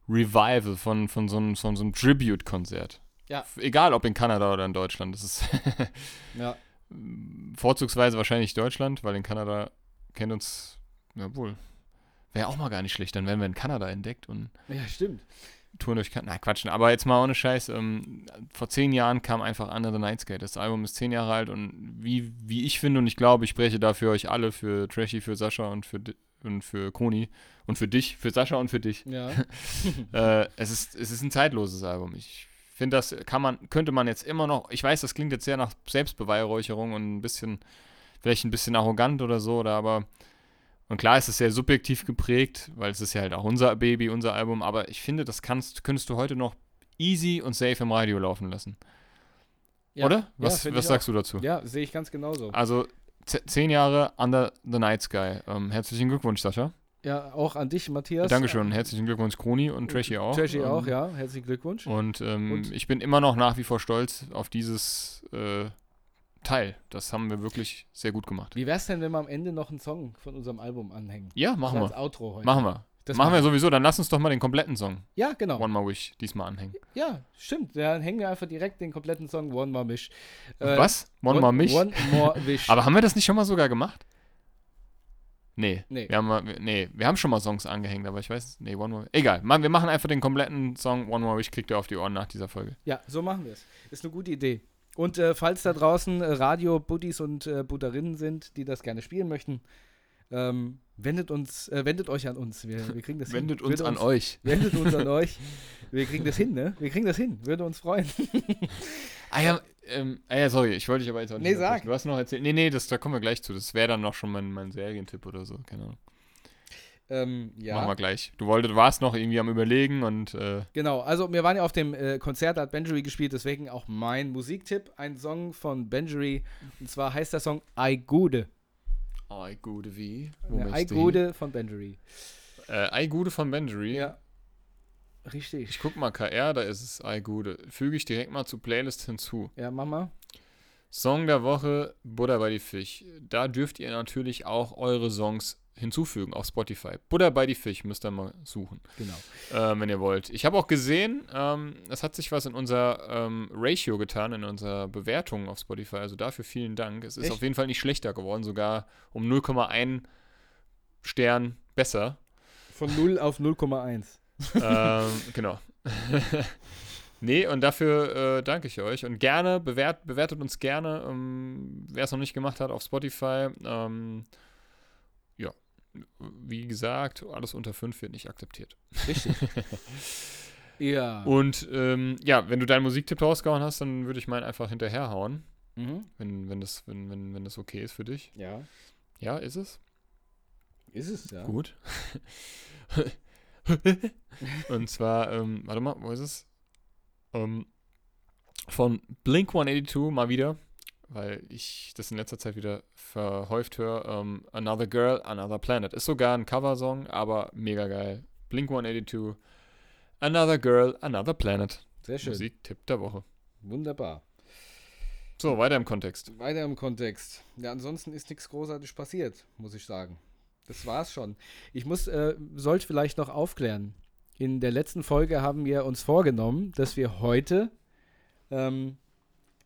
B: Revival, von, von so einem, so einem Tribute-Konzert?
C: Ja.
B: Egal ob in Kanada oder in Deutschland. Das ist
C: Ja.
B: vorzugsweise wahrscheinlich Deutschland, weil in Kanada kennt uns, jawohl, wäre auch mal gar nicht schlecht. Dann werden wir in Kanada entdeckt und
C: Ja, stimmt.
B: Touren durch Kanada. Na, Quatsch. Aber jetzt mal ohne Scheiß. Ähm, vor zehn Jahren kam einfach Under the Nightscape. Das Album ist zehn Jahre alt und wie, wie ich finde und ich glaube, ich spreche da für euch alle, für Trashy, für Sascha und für, und für Koni und für dich, für Sascha und für dich.
C: Ja.
B: äh, es, ist, es ist ein zeitloses Album. Ich finde, das kann man, könnte man jetzt immer noch, ich weiß, das klingt jetzt sehr nach Selbstbeweihräucherung und ein bisschen, vielleicht ein bisschen arrogant oder so, oder aber, und klar ist es sehr subjektiv geprägt, weil es ist ja halt auch unser Baby, unser Album, aber ich finde, das kannst, könntest du heute noch easy und safe im Radio laufen lassen.
C: Ja.
B: Oder?
C: Ja,
B: Was,
C: find
B: was sagst du dazu?
C: Ja, sehe ich ganz genauso.
B: Also, ze- zehn Jahre Under the Night Sky. Ähm, herzlichen Glückwunsch, Sascha.
C: Ja, auch an dich, Matthias.
B: Dankeschön. Herzlichen Glückwunsch, Kroni und Trashy auch.
C: Trashy
B: Ähm,
C: auch, ja. Herzlichen Glückwunsch.
B: Und, ähm,
C: Und?
B: ich bin immer noch nach wie vor stolz auf dieses äh, Teil. Das haben wir wirklich sehr gut gemacht.
C: Wie wär's denn, wenn wir am Ende noch einen Song von unserem Album anhängen?
B: Ja, machen
C: als
B: wir.
C: Outro heute.
B: Machen wir.
C: Das
B: machen wir sowieso. Dann lass uns doch mal den kompletten Song
C: Ja, genau.
B: One More Wish diesmal anhängen.
C: Ja, stimmt. Dann hängen wir einfach direkt den kompletten Song One More Wish. Äh,
B: Was? One, More Mich?
C: One More Wish.
B: Aber haben wir das nicht schon mal sogar gemacht? Nee.
C: Nee.
B: Wir haben, nee, wir haben schon mal Songs angehängt, aber ich weiß, nee, One More Egal, man, wir machen einfach den kompletten Song One More Wish, kriegt ihr auf die Ohren nach dieser Folge.
C: Ja, so machen wir es. Ist eine gute Idee. Und äh, falls da draußen äh, Radio-Buddies und äh, Budderinnen sind, die das gerne spielen möchten, ähm, wendet uns, äh, wendet euch an uns. Wir, wir kriegen das
B: Wendet
C: hin.
B: uns
C: Würde
B: an euch.
C: Wendet uns an euch. Wir kriegen das hin, ne? Wir kriegen das hin. Würde uns freuen.
B: Ah ja, ähm, ah ja, sorry, ich wollte dich aber jetzt auch nicht
C: Nee, sag.
B: Du hast noch erzählt. Nee, nee, das, da kommen wir gleich zu. Das wäre dann noch schon mein, mein Serientipp oder so. Keine Ahnung.
C: Ähm, ja.
B: Machen wir gleich. Du wolltest, du warst noch irgendwie am Überlegen und äh,
C: Genau, also wir waren ja auf dem äh, Konzert, da hat Benjury gespielt, deswegen auch mein Musiktipp, ein Song von Benjury. Und zwar heißt der Song I Gude.
B: Ei Gude wie?
C: Ja, I Gude von Benjury.
B: Äh, Ei Gude von Benjury.
C: Ja. Richtig.
B: Ich guck mal KR, da ist es Ei Gude. Füge ich direkt mal zur Playlist hinzu.
C: Ja, Mama.
B: Song der Woche, Buddha bei die Fisch. Da dürft ihr natürlich auch eure Songs hinzufügen auf Spotify. Buddha bei die Fisch müsst ihr mal suchen,
C: Genau.
B: ähm, wenn ihr wollt. Ich habe auch gesehen, ähm, es hat sich was in unser ähm, Ratio getan, in unserer Bewertung auf Spotify. Also dafür vielen Dank. Es ist
C: Echt?
B: auf jeden Fall nicht schlechter geworden, sogar um 0,1 Stern besser.
C: Von 0 auf 0,1.
B: ähm, genau. nee, und dafür äh, danke ich euch. Und gerne, bewert, bewertet uns gerne, ähm, wer es noch nicht gemacht hat, auf Spotify. Ähm, wie gesagt, alles unter 5 wird nicht akzeptiert.
C: Richtig. ja.
B: Und ähm, ja, wenn du deinen Musiktipp rausgehauen hast, dann würde ich meinen einfach hinterherhauen,
C: Mhm.
B: wenn, wenn, das, wenn, wenn, wenn das okay ist für dich.
C: Ja.
B: Ja, ist es?
C: Ist es, ja.
B: Gut. Und zwar, ähm, warte mal, wo ist es? Ähm, von Blink 182 mal wieder, weil ich das in letzter Zeit wieder verhäuft höre. Ähm, Another Girl, Another Planet. Ist sogar ein Coversong, aber mega geil. Blink 182, Another Girl, Another Planet.
C: Sehr schön.
B: Musiktipp der Woche.
C: Wunderbar.
B: So, weiter im Kontext.
C: Weiter im Kontext. Ja, ansonsten ist nichts großartig passiert, muss ich sagen. Das war's schon. Ich muss, äh, sollte vielleicht noch aufklären. In der letzten Folge haben wir uns vorgenommen, dass wir heute ähm,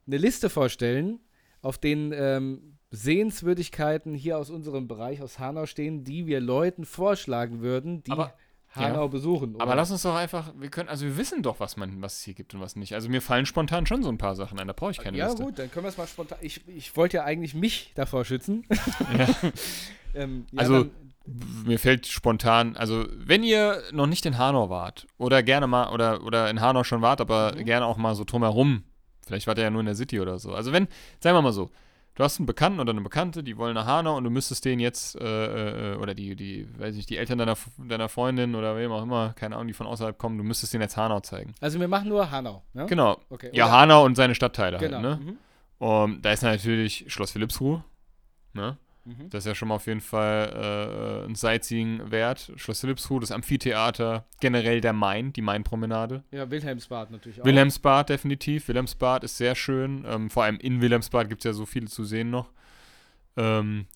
C: eine Liste vorstellen, auf denen ähm, Sehenswürdigkeiten hier aus unserem Bereich aus Hanau stehen, die wir Leuten vorschlagen würden, die
B: Aber-
C: Hanau
B: ja.
C: besuchen.
B: Aber
C: oder?
B: lass uns doch einfach, wir können, also wir wissen doch, was man, was es hier gibt und was nicht. Also mir fallen spontan schon so ein paar Sachen ein, da brauche ich keine
C: ja,
B: Liste.
C: gut, dann können wir es mal spontan. Ich, ich wollte ja eigentlich mich davor schützen.
B: Ja.
C: ähm, ja,
B: Also-
C: dann,
B: mir fällt spontan, also wenn ihr noch nicht in Hanau wart oder gerne mal oder, oder in Hanau schon wart, aber
C: Mhm.
B: gerne auch mal so drumherum, vielleicht wart ihr ja nur in der City oder so. Also wenn, sagen wir mal so, du hast einen Bekannten oder eine Bekannte, die wollen nach Hanau und du müsstest denen jetzt, äh, äh, oder die, die, weiß ich, die Eltern deiner, deiner Freundin oder wem auch immer, keine Ahnung, die von außerhalb kommen, du müsstest denen jetzt Hanau zeigen.
C: also wir machen nur Hanau. Ne?
B: Genau.
C: Okay.
B: Ja, Hanau und seine Stadtteile
C: Genau.
B: halt, ne?
C: Mhm.
B: Um, da ist natürlich Schloss Philippsruhe, ne?
C: Mhm.
B: Das ist ja schon mal auf jeden Fall äh, ein Sightseeing wert. Schloss Philippsruhe, das Amphitheater, generell der Main, die Mainpromenade.
C: Ja, Wilhelmsbad natürlich auch.
B: Wilhelmsbad definitiv. Wilhelmsbad ist sehr schön. Ähm, vor allem in Wilhelmsbad gibt es ja so viel zu sehen noch. Ähm,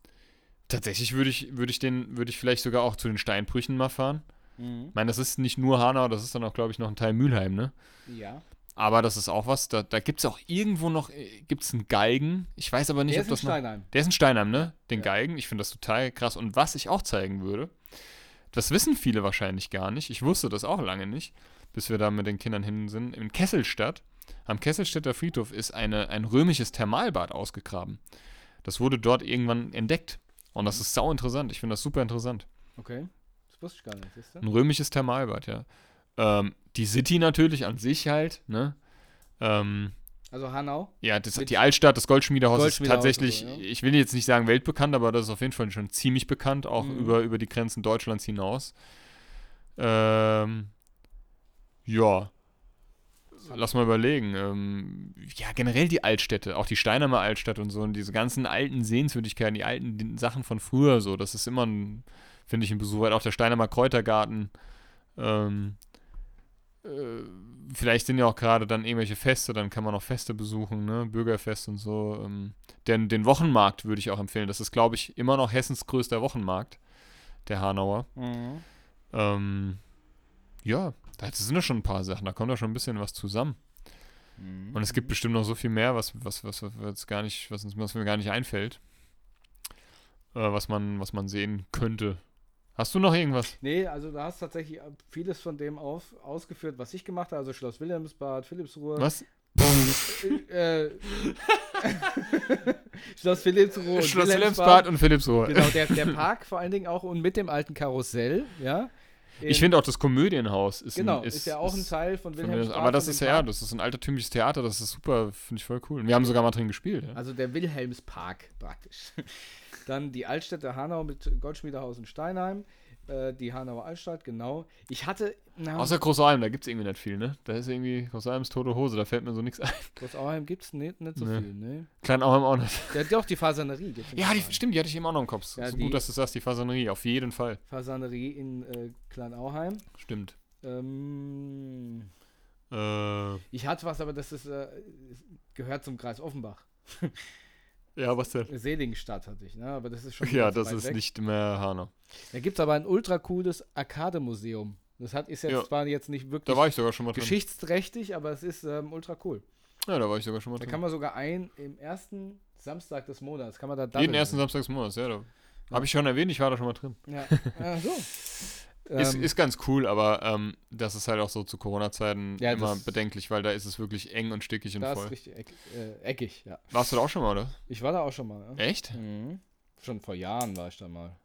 B: Tatsächlich würde ich, würde ich den, würde ich vielleicht sogar auch zu den Steinbrüchen mal fahren.
C: Mhm.
B: Ich meine, das ist nicht nur Hanau, das ist dann auch, glaube ich, noch ein Teil Mülheim, ne?
C: Ja.
B: Aber das ist auch was, da, da gibt es auch irgendwo noch, gibt es einen Galgen. Ich weiß aber nicht,
C: Der
B: ob
C: ist in
B: das noch.
C: Steinheim.
B: Der ist in Steinheim, ne? Den
C: Ja.
B: Galgen. Ich finde das total krass. Und was ich auch zeigen würde, das wissen viele wahrscheinlich gar nicht. Ich wusste das auch lange nicht, bis wir da mit den Kindern hin sind. In Kesselstadt, am Kesselstädter Friedhof, ist eine, ein römisches Thermalbad ausgegraben. Das wurde dort irgendwann entdeckt. Und das ist sau interessant. Ich finde das super interessant.
C: Okay. Das wusste ich gar nicht?
B: Ein römisches Thermalbad, ja. Ähm, die City natürlich an sich halt, ne? Ähm,
C: Also Hanau.
B: ja, das, die Altstadt, das Goldschmiedehaus,
C: Goldschmiedehaus
B: ist tatsächlich,
C: so, ja.
B: ich will jetzt nicht sagen weltbekannt, aber das ist auf jeden Fall schon ziemlich bekannt, auch
C: Mhm.
B: über, über die Grenzen Deutschlands hinaus. Ähm, ja. Lass mal überlegen. Ähm, ja, generell die Altstädte, auch die Steinheimer Altstadt und so und diese ganzen alten Sehenswürdigkeiten, die alten Sachen von früher so, das ist immer finde ich, ein Besuch wert. Auch der Steinheimer Kräutergarten. Ähm, äh, vielleicht sind ja auch gerade dann irgendwelche Feste, dann kann man auch Feste besuchen, ne? Bürgerfest und so. Ähm, denn den Wochenmarkt würde ich auch empfehlen. Das ist, glaube ich, immer noch Hessens größter Wochenmarkt, der Hanauer.
C: Mhm.
B: Ähm, ja, da sind ja schon ein paar Sachen, da kommt ja schon ein bisschen was zusammen.
C: Mhm.
B: Und es gibt bestimmt noch so viel mehr, was, was, was, was, gar nicht, was, uns, was mir gar nicht einfällt. Äh, was, man, was man sehen könnte. Hast du noch irgendwas?
C: Nee, also du hast tatsächlich vieles von dem auf, ausgeführt, was ich gemacht habe. Also Schloss Wilhelmsbad, Philipsruhe.
B: Was?
C: äh, Schloss Philipsruhe und
B: Schloss Wilhelmsbad und Philipsruhe.
C: Genau, der, der Park vor allen Dingen auch und mit dem alten Karussell, ja.
B: Ich
C: In-
B: finde auch das Komödienhaus ist
C: Genau,
B: ein,
C: ist, ja auch ein Teil von
B: mir-
C: Wilhelmsbad.
B: Aber das ist ja, ja,
C: Park.
B: das ist ein altertümliches Theater, das ist super, finde ich voll cool. Und wir haben sogar mal drin gespielt. Ja?
C: Also der Wilhelmspark praktisch. Dann die Altstädte Hanau mit Goldschmiedehaus und Steinheim. Äh, die Hanauer Altstadt, genau. Ich hatte. Na,
B: Außer Großalm, da gibt es irgendwie nicht viel, ne? Da ist irgendwie Großalms tote Hose, da fällt mir so nichts ein.
C: Großauheim gibt es nicht, nicht so
B: Nee.
C: viel, ne?
B: Kleinauheim auch nicht.
C: Ja, doch, die Fasanerie
B: Ja, die, stimmt, die hatte ich eben auch noch im Kopf.
C: Ja,
B: so gut, dass du sagst, die Fasanerie, auf jeden Fall.
C: Fasanerie in äh, Kleinauheim.
B: Stimmt.
C: Ähm,
B: Äh,
C: ich hatte was, aber das ist, äh, gehört zum Kreis Offenbach.
B: ja, was denn?
C: Seligenstadt hatte ich, ne? Aber das ist schon.
B: Ja, das ist
C: weg.
B: nicht mehr Hanau.
C: Da gibt es aber ein ultra cooles Arcade-Museum. Das hat, ist jetzt
B: Ja.
C: zwar jetzt nicht
B: Da
C: wirklich
B: war ich sogar schon mal drin.
C: geschichtsträchtig, aber es ist ähm, ultra cool.
B: Ja, da war ich sogar schon mal
C: Da
B: drin.
C: kann man sogar ein im ersten Samstag des Monats kann man da
B: Jeden ersten Samstag des Monats, ja. Da Habe ich schon erwähnt, ich war da schon mal drin.
C: Ja, ja so.
B: Ist,
C: Ähm,
B: ist ganz cool, aber ähm, das ist halt auch so zu Corona-Zeiten
C: Ja,
B: immer bedenklich, weil da ist es wirklich eng und stickig und
C: da
B: voll.
C: ist richtig eck, äh, eckig, ja.
B: Warst du da auch schon mal, oder?
C: Ich war da auch schon mal. Ja.
B: Echt?
C: Mhm. Schon vor Jahren war ich da mal.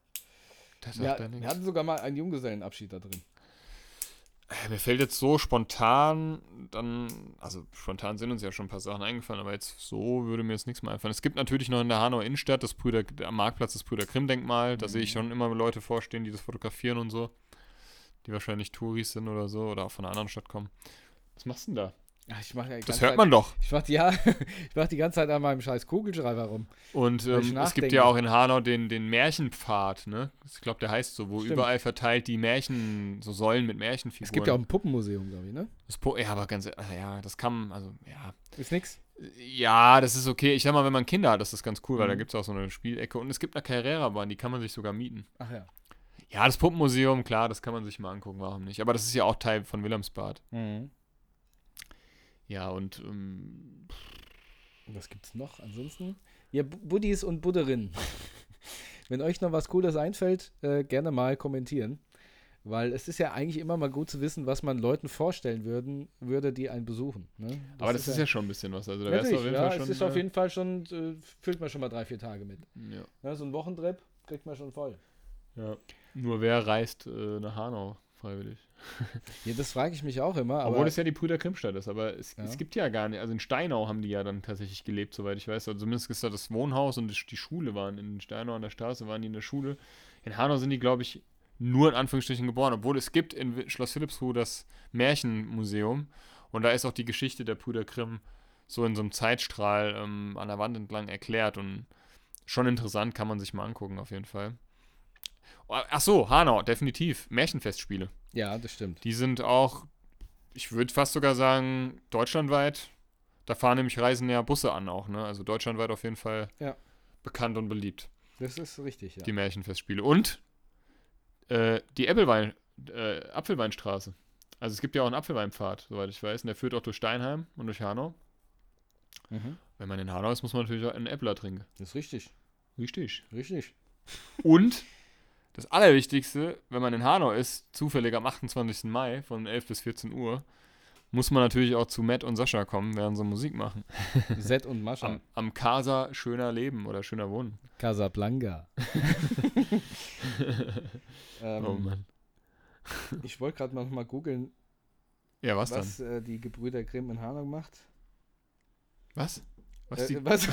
B: Das
C: Ja,
B: nichts.
C: wir hatten sogar mal einen Junggesellenabschied da drin.
B: Äh, Mir fällt jetzt so spontan dann, also spontan sind uns ja schon ein paar Sachen eingefallen, aber jetzt so würde mir jetzt nichts mehr einfallen. Es gibt natürlich noch in der Hanauer Innenstadt das Brüder, am Marktplatz das Brüder Grimm Denkmal. Da
C: Mhm.
B: sehe ich schon immer Leute vorstehen, die das fotografieren und so. Die wahrscheinlich Touris sind oder so oder auch von einer anderen Stadt kommen. Was machst du denn da?
C: Ja, ich mach ja die
B: Das
C: ganze
B: hört
C: Zeit,
B: man doch.
C: Ich mach, die- ja, ich mach die ganze Zeit an meinem scheiß Kugelschreiber rum.
B: Und ähm, es gibt ja auch in Hanau den, den Märchenpfad, ne? Ich glaube, der heißt so, wo
C: Stimmt.
B: überall verteilt die Märchen, so Säulen mit Märchenfiguren.
C: Es gibt ja auch ein Puppenmuseum, glaube ich, ne?
B: Das Po- ja, aber ganz, äh, ja, das kann, also, ja.
C: Ist nix.
B: Ja, das ist okay. Ich sag mal, wenn man Kinder hat, ist das ganz cool, weil da
C: Mhm.
B: gibt es auch so eine Spielecke. Und es gibt eine Carrera-Bahn, die kann man sich sogar mieten.
C: Ach ja.
B: Ja, das Puppenmuseum, klar, das kann man sich mal angucken, warum nicht. Aber das ist ja auch Teil von Wilhelmsbad.
C: Mhm.
B: Ja, und ähm,
C: Was gibt's noch ansonsten? Ja, Bu- Buddies und Budderinnen. Wenn euch noch was Cooles einfällt, äh, gerne mal kommentieren. Weil es ist ja eigentlich immer mal gut zu wissen, was man Leuten vorstellen würden, würde, die einen besuchen. Ne?
B: aber das ist ja, schon ein bisschen was. Also da wärst du auf jeden
C: ja,
B: Fall schon.
C: es ist auf
B: äh,
C: jeden Fall schon, äh, füllt man schon mal drei, vier Tage mit.
B: ja.
C: Ne, so ein Wochentrip kriegt man schon voll.
B: ja. Nur wer reist äh, nach Hanau freiwillig?
C: Ja, das frage ich mich auch immer.
B: Obwohl es ja die Brüder Grimmstadt ist, aber es,
C: Ja.
B: es gibt ja gar nicht, also in Steinau haben die ja dann tatsächlich gelebt, soweit ich weiß. Also zumindest ist da das Wohnhaus und die, Schule waren in Steinau an der Straße, waren die in der Schule. In Hanau sind die, glaube ich, nur in Anführungsstrichen geboren, obwohl es gibt in Schloss Philippsruhe das Märchenmuseum und da ist auch die Geschichte der Brüder Grimm so in so einem Zeitstrahl ähm, an der Wand entlang erklärt und schon interessant, kann man sich mal angucken auf jeden Fall. Oh, Ach so, Hanau, definitiv. Märchenfestspiele.
C: ja, das stimmt.
B: Die sind auch, ich würde fast sogar sagen, deutschlandweit. Da fahren nämlich Reisen ja Busse an auch, ne? Also deutschlandweit auf jeden Fall
C: Ja.
B: bekannt und beliebt.
C: Das ist richtig, ja.
B: die Märchenfestspiele. Und äh, die Äppelwein, äh, Apfelweinstraße. Also es gibt ja auch einen Apfelweinpfad, soweit ich weiß. Und der führt auch durch Steinheim und durch Hanau.
C: Mhm.
B: Wenn man in Hanau ist, muss man natürlich auch einen Äppler trinken.
C: Das ist richtig.
B: Richtig.
C: Richtig.
B: Und das Allerwichtigste, wenn man in Hanau ist, zufällig am 28. Mai von 11 bis 14 Uhr, muss man natürlich auch zu Matt und Sascha kommen, während sie Musik machen.
C: Zed und Mascha.
B: Am, am Casa Schöner Leben oder Schöner Wohnen.
C: Casablanca. ähm,
B: oh Mann.
C: Ich wollte gerade noch mal googeln,
B: Ja, was,
C: was, äh, die Gebrüder Grimm in Hanau macht.
B: dann? Was?
C: Äh,
B: die,
C: was?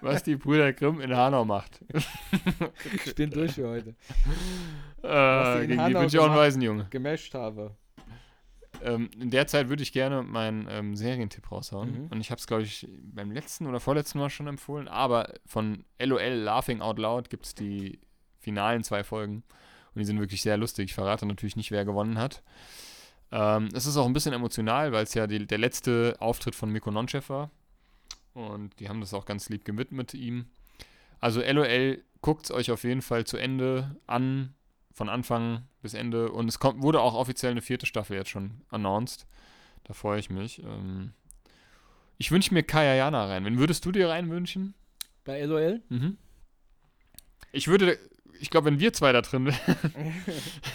B: was die Brüder Grimm in Hanau macht.
C: ich bin durch für heute.
B: Äh, gegen die
C: Hanau
B: bin ich auch ein Waisenjunge.
C: Gemasht habe.
B: Ähm, in der Zeit würde ich gerne meinen ähm, Serientipp raushauen.
C: Mhm.
B: Und ich habe es, glaube ich, beim letzten oder vorletzten Mal schon empfohlen. Aber von LOL Laughing Out Loud gibt es die finalen zwei Folgen. Und die sind wirklich sehr lustig. Ich verrate natürlich nicht, wer gewonnen hat. Ähm, es ist auch ein bisschen emotional, weil es ja die, der letzte Auftritt von Mikko Nonchev war. Und die haben das auch ganz lieb gewidmet ihm. Also LOL, guckt es euch auf jeden Fall zu Ende an, von Anfang bis Ende. Und es kommt, wurde auch offiziell eine vierte Staffel jetzt schon announced. Da freue ich mich. Ähm, ich wünsche mir Kaya Jana rein. Wen würdest du dir reinwünschen?
C: Bei LOL?
B: Mhm. Ich würde, ich glaube, wenn wir zwei da drin wären,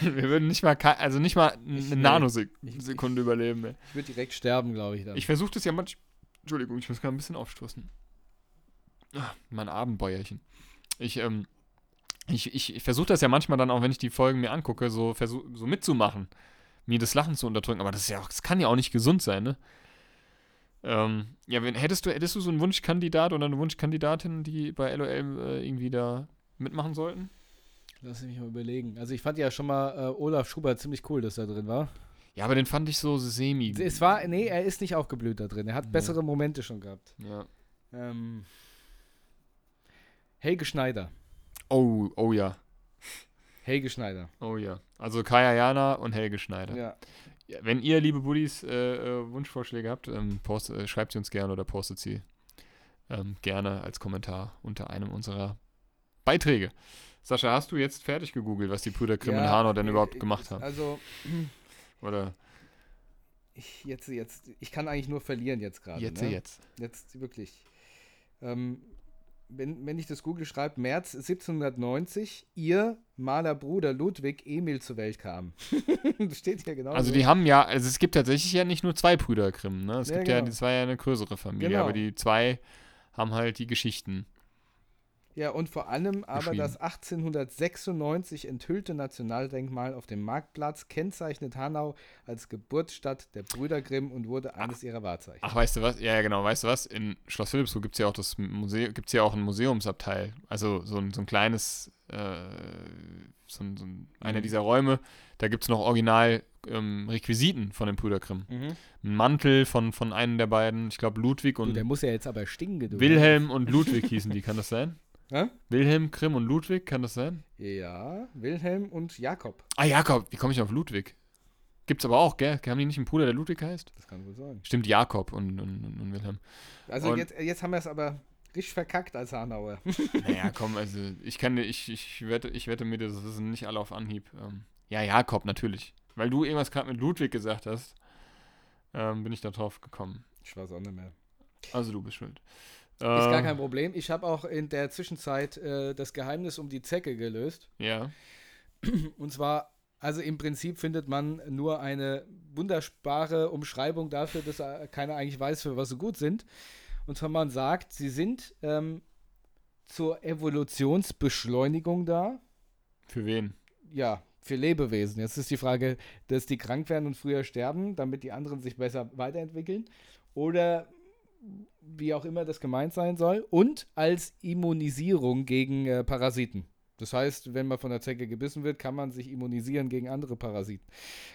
B: wir würden nicht mal, also nicht mal
C: Ich-
B: eine
C: nee.
B: Nanosekunde überleben. Ey.
C: Ich würde direkt sterben, glaube ich dann.
B: Ich versuche das ja manchmal. Entschuldigung, ich muss gerade ein bisschen aufstoßen. Ah, mein Abendbäuerchen. Ich, ähm, ich, ich, ich versuche das ja manchmal dann auch, wenn ich die Folgen mir angucke, so, versuch, so mitzumachen, mir das Lachen zu unterdrücken. Aber das ist ja auch, das kann ja auch nicht gesund sein, ne? Ähm, ja, wenn, hättest du, hättest du so einen Wunschkandidat oder eine Wunschkandidatin, die bei LOL äh, irgendwie da mitmachen sollten?
C: Lass mich mal überlegen. Also ich fand ja schon mal äh, Olaf Schubert ziemlich cool, dass er drin war.
B: Ja, aber den fand ich so semi.
C: Es war, nee, er ist nicht aufgeblüht da drin. Er hat
B: Ja.
C: bessere Momente schon gehabt.
B: Ja.
C: Ähm, Helge Schneider.
B: Oh, oh ja.
C: Helge Schneider.
B: Oh ja. Also Kaya Jana und Helge Schneider.
C: Ja.
B: Ja, wenn ihr, liebe Buddies, äh, äh, Wunschvorschläge habt, ähm, post, äh, schreibt sie uns gerne oder postet sie ähm, gerne als Kommentar unter einem unserer Beiträge. Sascha, hast du jetzt fertig gegoogelt, was die Brüder Grimm und Hanau denn
C: äh,
B: überhaupt
C: äh,
B: gemacht haben?
C: Also,
B: Oder
C: ich, jetzt, jetzt, ich kann eigentlich nur verlieren jetzt gerade.
B: jetzt,
C: ne?
B: jetzt.
C: Jetzt wirklich. Ähm, wenn, wenn ich das Google schreibe, März 1790, ihr Malerbruder Ludwig Emil zur Welt kam. das steht hier genau.
B: Also
C: so.
B: die haben ja, also es gibt tatsächlich ja nicht nur zwei Brüder Grimm, ne? Es
C: Ja,
B: gibt ja,
C: genau.
B: das war ja eine größere Familie,
C: Genau.
B: aber die zwei haben halt die Geschichten.
C: Ja, und vor allem aber das 1896 enthüllte Nationaldenkmal auf dem Marktplatz kennzeichnet Hanau als Geburtsstadt der Brüder Grimm und wurde eines ihrer Wahrzeichen.
B: Ach, weißt du was? Ja, ja, genau, weißt du was? In Schloss Philippsburg gibt es ja auch das Museum, gibt's ja auch ein Museumsabteil. Also so ein, so ein kleines, äh, so ein, so ein, einer
C: Mhm.
B: dieser Räume, da gibt es noch original ähm, Requisiten von den Brüder Grimm.
C: Mhm.
B: Ein Mantel von, von einem der beiden, ich glaube Ludwig
C: Du,
B: und
C: der muss ja jetzt aber stinken. Du.
B: Wilhelm und Ludwig hießen die, kann das sein?
C: Hä?
B: Wilhelm Grimm und Ludwig, kann das sein?
C: Ja, Wilhelm und Jakob.
B: Ah, Jakob, wie komme ich auf Ludwig? Gibt's aber auch, gell? Haben die nicht einen Bruder, der Ludwig heißt?
C: Das kann wohl sein.
B: Stimmt, Jakob und, und, und, Wilhelm.
C: Also
B: Und-
C: jetzt, jetzt haben wir es aber richtig verkackt als Hanauer.
B: Naja, komm, also ich kann dir- ich, ich wette, ich wette mit dir, das wissen nicht alle auf Anhieb. Ähm, ja, Jakob, natürlich. Weil du irgendwas gerade mit Ludwig gesagt hast, ähm, bin ich da drauf gekommen.
C: Ich weiß auch nicht mehr.
B: Also du bist schuld.
C: Ist gar
B: Ähm,
C: kein Problem. Ich habe auch in der Zwischenzeit äh, das Geheimnis um die Zecke gelöst.
B: Ja.
C: Und zwar, also im Prinzip findet man nur eine wunderbare Umschreibung dafür, dass äh, keiner eigentlich weiß, für was sie gut sind. Und zwar man sagt, sie sind ähm, zur Evolutionsbeschleunigung da.
B: Für wen?
C: Ja, für Lebewesen. Jetzt ist die Frage, dass die krank werden und früher sterben, damit die anderen sich besser weiterentwickeln. Oder wie auch immer das gemeint sein soll. Und als Immunisierung gegen äh, Parasiten. Das heißt, wenn man von der Zecke gebissen wird, kann man sich immunisieren gegen andere Parasiten.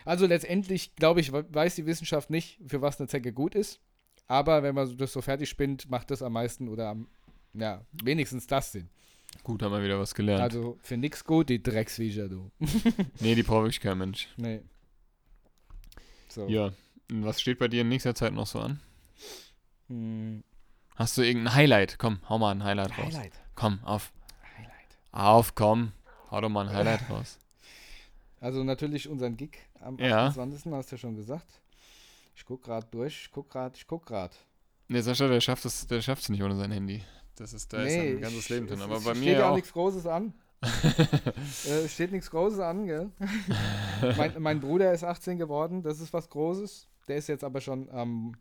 C: Also letztendlich, glaube ich, we- weiß die Wissenschaft nicht, für was eine Zecke gut ist. Aber wenn man das so fertig spinnt, macht das am meisten oder am, ja, wenigstens das Sinn.
B: Gut, haben wir wieder was gelernt.
C: Also für nix gut, die Drecksviecher, du.
B: nee, die braucht wirklich kein Mensch.
C: Nee. So.
B: Ja. Was steht bei dir in nächster Zeit noch so an?
C: Hm,
B: Hast du irgendein Highlight? Komm, hau mal ein Highlight raus.
C: Highlight.
B: Komm, auf.
C: Highlight.
B: Auf, komm. Hau doch mal ein Highlight raus.
C: Also natürlich unseren Gig am
B: Ja.
C: 28. hast du ja schon gesagt. Ich guck gerade durch, ich guck gerade, ich guck gerade.
B: Nee, Sascha, der schafft es der schafft's nicht ohne sein Handy. Das ist, da ist ein ganzes Leben drin. Aber bei
C: steht
B: mir
C: ja
B: ja
C: auch
B: auch.
C: nichts Großes an. äh, steht nichts Großes an, gell? mein, mein Bruder ist 18 geworden, das ist was Großes. Der ist jetzt aber schon am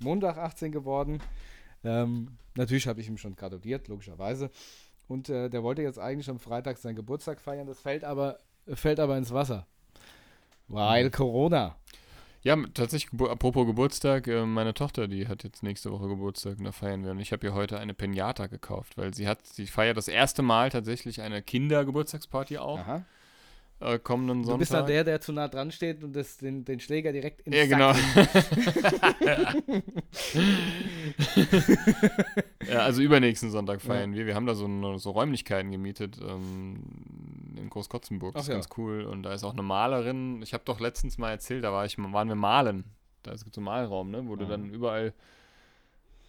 C: Montag 18 geworden. Ähm, natürlich habe ich ihm schon gratuliert, logischerweise. Und äh, der wollte jetzt eigentlich am Freitag seinen Geburtstag feiern. Das fällt aber, fällt aber ins Wasser. Weil
B: Mhm.
C: Corona.
B: Ja, tatsächlich, apropos Geburtstag, äh, meine Tochter, die hat jetzt nächste Woche Geburtstag und da feiern wir. Und ich habe ihr heute eine Pinata gekauft, weil sie hat, sie feiert das erste Mal tatsächlich eine Kindergeburtstagsparty auch,
C: Aha.
B: Äh, kommenden
C: Du
B: Sonntag.
C: bist dann der, der zu nah dran steht und das, den, den Schläger direkt ins
B: Ja, genau. ja, also übernächsten Sonntag feiern wir. Wir haben da so, eine, so Räumlichkeiten gemietet ähm, in Großkotzenburg. Das
C: Ach
B: ist
C: ja.
B: ganz cool. Und da ist auch eine Malerin. Ich habe doch letztens mal erzählt, da war ich, waren wir malen. Da gibt es so einen Malraum, ne, wo du
C: Ja.
B: dann überall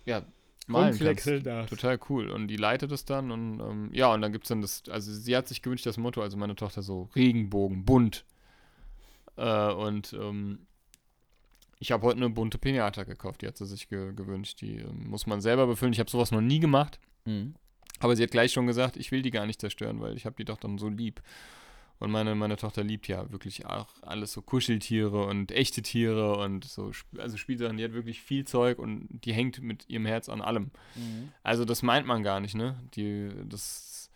B: ja, malen kannst. Total cool. Und die leitet es dann und ähm, ja, und dann gibt es dann das, also sie hat sich gewünscht, das Motto, also meine Tochter so Regenbogen, bunt. Äh, und ähm, ich habe heute eine bunte Pinata gekauft, die hat sie sich ge gewünscht. Die ähm, muss man selber befüllen. Ich habe sowas noch nie gemacht,
C: Mhm.
B: aber sie hat gleich schon gesagt, ich will die gar nicht zerstören, weil ich habe die doch dann so lieb. Und meine, meine Tochter liebt ja wirklich auch alles so Kuscheltiere und echte Tiere und so, also Spielsachen, die hat wirklich viel Zeug und die hängt mit ihrem Herz an allem.
C: Mhm.
B: Also das meint man gar nicht, ne? Die, das,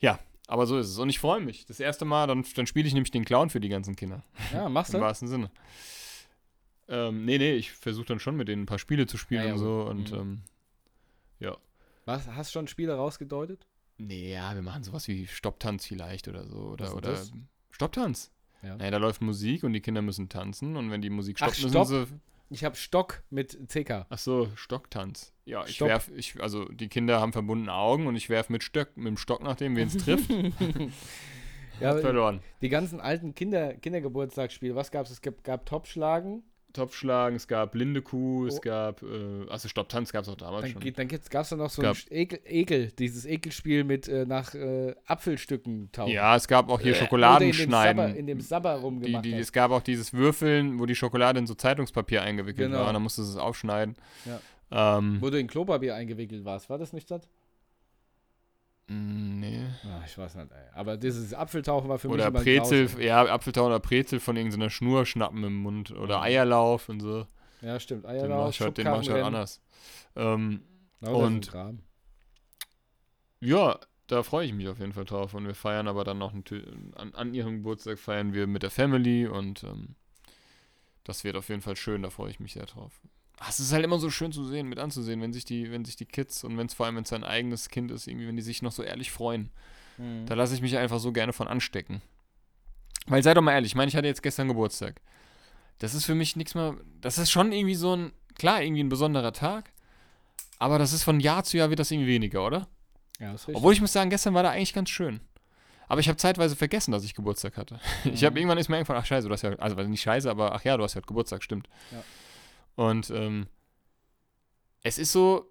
B: ja, aber so ist es. Und ich freue mich. Das erste Mal, dann, dann spiele ich nämlich den Clown für die ganzen Kinder.
C: Ja, machst
B: Im
C: du?
B: wahrsten Sinne. Ähm, nee, nee, ich versuche dann schon mit denen ein paar Spiele zu spielen
C: Ja, ja,
B: und so. Und
C: Mhm.
B: ähm, ja.
C: Was, hast schon Spiele rausgedeutet?
B: Nee, ja, wir machen sowas wie Stopptanz vielleicht oder so. Oder, oder
C: das?
B: Stopptanz.
C: Ja.
B: Naja, da läuft Musik und die Kinder müssen tanzen und wenn die Musik
C: Ach,
B: stoppt,
C: Stopp.
B: müssen sie.
C: Ich habe Stock mit CK.
B: Ach so, Stocktanz. Ja, ich
C: Stopp.
B: werf, ich, also die Kinder haben verbundene Augen und ich werf mit, Stöck, mit dem Stock nach dem, wen es trifft,
C: Ja,
B: verloren.
C: die ganzen alten Kinder, Kindergeburtstagsspiele, was gab es? Es gab, gab Topfschlagen,
B: Topfschlagen, es gab blinde Kuh, es
C: Oh.
B: gab, äh, also Stopptanz gab es auch damals
C: dann,
B: schon.
C: dann gab es dann noch so
B: Gab-
C: ein Ekel, Ekel, dieses Ekelspiel mit äh, nach äh, Apfelstücken tauchen.
B: Ja, es gab auch hier
C: Oder
B: Schokoladen
C: in dem. Sabber, in dem Sabber
B: die,
C: rumgemacht.
B: die,
C: hat.
B: es gab auch dieses Würfeln, wo die Schokolade in so Zeitungspapier eingewickelt
C: Genau.
B: war. Und dann musstest du es aufschneiden.
C: Ja.
B: Ähm,
C: Wo du in Klopapier eingewickelt warst. War das nicht das?
B: Mm, nee.
C: Ah, ich weiß nicht. Ey. Aber dieses Apfeltauchen war für
B: Oder
C: mich ein
B: Brezel, ja, Apfeltau oder Brezel von irgendeiner Schnur schnappen im Mund. Oder. Eierlauf und so.
C: Ja, stimmt.
B: Den
C: Eierlauf,
B: mach ich halt, den mach ich halt anders. Ähm,
C: ein
B: Und-. Ja, da freue ich mich auf jeden Fall drauf. Und wir feiern aber dann noch an, an ihrem Geburtstag feiern wir mit der Family und ähm, das wird auf jeden Fall schön, da freue ich mich sehr drauf. Ah, Es ist halt immer so schön zu sehen, mit anzusehen, wenn sich die, wenn sich die Kids und wenn es vor allem wenn es sein eigenes Kind ist, irgendwie, wenn die sich noch so ehrlich freuen.
C: Mhm.
B: Da lasse ich mich einfach so gerne von anstecken. Weil sei doch mal ehrlich, ich meine, ich hatte jetzt gestern Geburtstag. Das ist für mich nichts mehr. Das ist schon irgendwie so ein, klar, irgendwie ein besonderer Tag. Aber das ist von Jahr zu Jahr wird das irgendwie weniger, oder?
C: Ja, ist richtig.
B: Obwohl ich muss sagen, gestern war da eigentlich ganz schön. Aber ich habe zeitweise vergessen, dass ich Geburtstag hatte. Ich habe
C: Mhm.
B: irgendwann ist mir eingefallen, ach scheiße, du hast ja, also nicht scheiße, aber ach ja, du hast ja Geburtstag, stimmt.
C: Ja.
B: Und ähm, es ist so,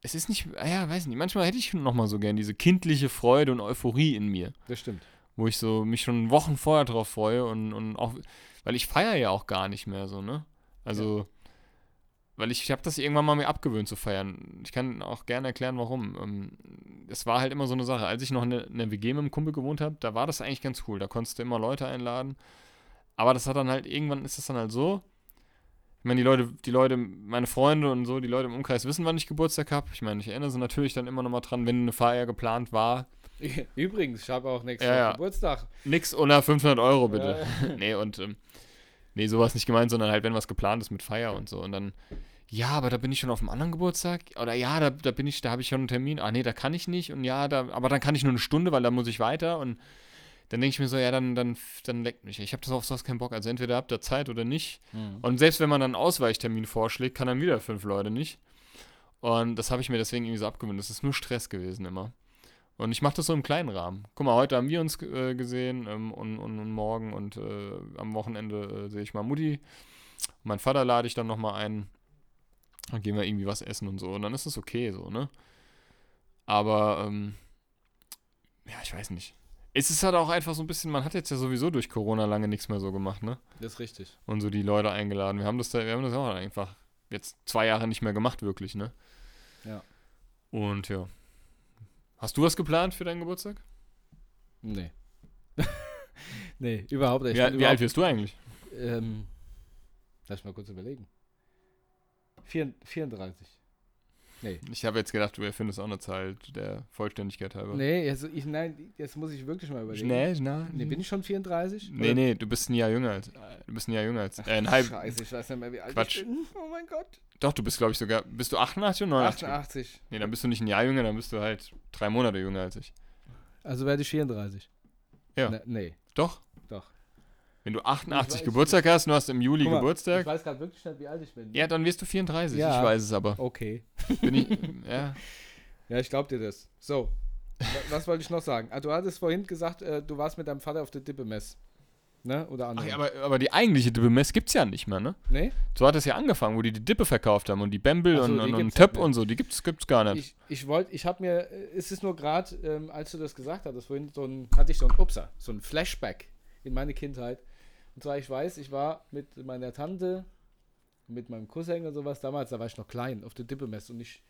B: es ist nicht, ah ja, weiß nicht, manchmal hätte ich noch mal so gern diese kindliche Freude und Euphorie in mir,
C: Das stimmt.
B: wo ich so mich schon Wochen vorher drauf freue und, und auch, weil ich feiere ja auch gar nicht mehr so, ne? Also, weil ich, ich habe das irgendwann mal mir abgewöhnt zu feiern. Ich kann auch gerne erklären, warum. Ähm, es war halt immer so eine Sache. Als ich noch in der WG mit einem Kumpel gewohnt habe, da war das eigentlich ganz cool. Da konntest du immer Leute einladen. Aber das hat dann halt, irgendwann ist das dann halt so. Ich meine, die Leute, die Leute, meine Freunde und so, die Leute im Umkreis wissen, wann ich Geburtstag habe. Ich meine, ich erinnere sie natürlich dann immer noch mal dran, wenn eine Feier geplant war.
C: Übrigens, ich habe auch nächstes
B: Ja, ja.
C: Geburtstag.
B: Nix unter 500 Euro, bitte.
C: Äh,
B: nee, und ähm, nee, sowas nicht gemeint, sondern halt, wenn was geplant ist mit Feier und so. Und dann, ja, aber da bin ich schon auf einem anderen Geburtstag. Oder ja, da, da bin ich, da habe ich schon einen Termin. Ah, nee, da kann ich nicht. Und ja, da, aber dann kann ich nur eine Stunde, weil da muss ich weiter. Und dann denke ich mir so, ja, dann, dann, dann leckt mich. Ich habe das auf sowas keinen Bock. Also entweder habt ihr Zeit oder nicht.
C: Mhm.
B: Und selbst wenn man dann einen Ausweichtermin vorschlägt, kann dann wieder fünf Leute nicht. Und das habe ich mir deswegen irgendwie so abgewöhnt. Das ist nur Stress gewesen immer. Und ich mache das so im kleinen Rahmen. Guck mal, heute haben wir uns äh, gesehen ähm, und, und, und morgen und äh, am Wochenende äh, sehe ich mal Mutti. Mein Vater lade ich dann nochmal ein. Dann gehen wir irgendwie was essen und so. Und dann ist es okay so, ne? Aber, ähm, ja, ich weiß nicht. Es ist halt auch einfach so ein bisschen, man hat jetzt ja sowieso durch Corona lange nichts mehr so gemacht, ne?
C: Das ist richtig.
B: Und so die Leute eingeladen. Wir haben das, da, wir haben das auch einfach jetzt zwei Jahre nicht mehr gemacht, wirklich, ne?
C: Ja.
B: Und ja. Hast du was geplant für deinen Geburtstag?
C: Nee. nee, überhaupt nicht.
B: Wie, wie alt wirst du eigentlich?
C: Ähm, lass mal kurz überlegen. Vier, 34. Nee.
B: Ich habe jetzt gedacht, du erfindest auch eine Zahl der Vollständigkeit halber.
C: Nee, also ich, nein, jetzt muss ich wirklich mal überlegen.
B: Schnell, schnell.
C: Nee, bin ich schon 34?
B: Nee,
C: Oder-
B: nee, du bist ein Jahr jünger als. äh, Du bist ein Jahr jünger als. Äh, ein halb.
C: Scheiße, ich weiß nicht mehr, wie alt
B: Quatsch.
C: ich bin. Oh mein Gott.
B: Doch, du bist, glaube ich, sogar. Bist du 88 oder 89?
C: 88.
B: Nee, dann bist du nicht ein Jahr jünger, dann bist du halt drei Monate jünger als ich.
C: Also werde ich 34.
B: Ja.
C: Ne, nee,
B: Doch?
C: doch.
B: Wenn du 88
C: weiß-
B: Geburtstag hast du hast im Juli
C: mal,
B: Geburtstag,
C: Ich weiß gerade wirklich nicht, wie alt ich bin.
B: ja, dann wirst du 34.
C: Ja.
B: Ich weiß es aber.
C: Okay.
B: Bin ich, ja.
C: Ja, ich glaub dir das. So. wa- Was wollte ich noch sagen? Ah, du hattest vorhin gesagt, äh, du warst mit deinem Vater auf der Dippemess. Ne? Oder
B: Ach,
C: andere.
B: ja, aber, aber die eigentliche Dippe-Mess gibt's ja nicht mehr, ne?
C: nee?
B: So hat es ja angefangen, wo die die Dippe verkauft haben und die Bamble
C: Ach so,
B: und, und, und Töpp und so, die gibt's, gibt's gar nicht.
C: Ich, ich wollte, ich habe mir, äh, es ist nur gerade, ähm, als du das gesagt hattest, vorhin so ein, hatte ich so ein, upsa, so ein Flashback in meine Kindheit. Und zwar, ich weiß, ich war mit meiner Tante, mit meinem Cousin und sowas, damals, da war ich noch klein, auf der Dippemess und ich,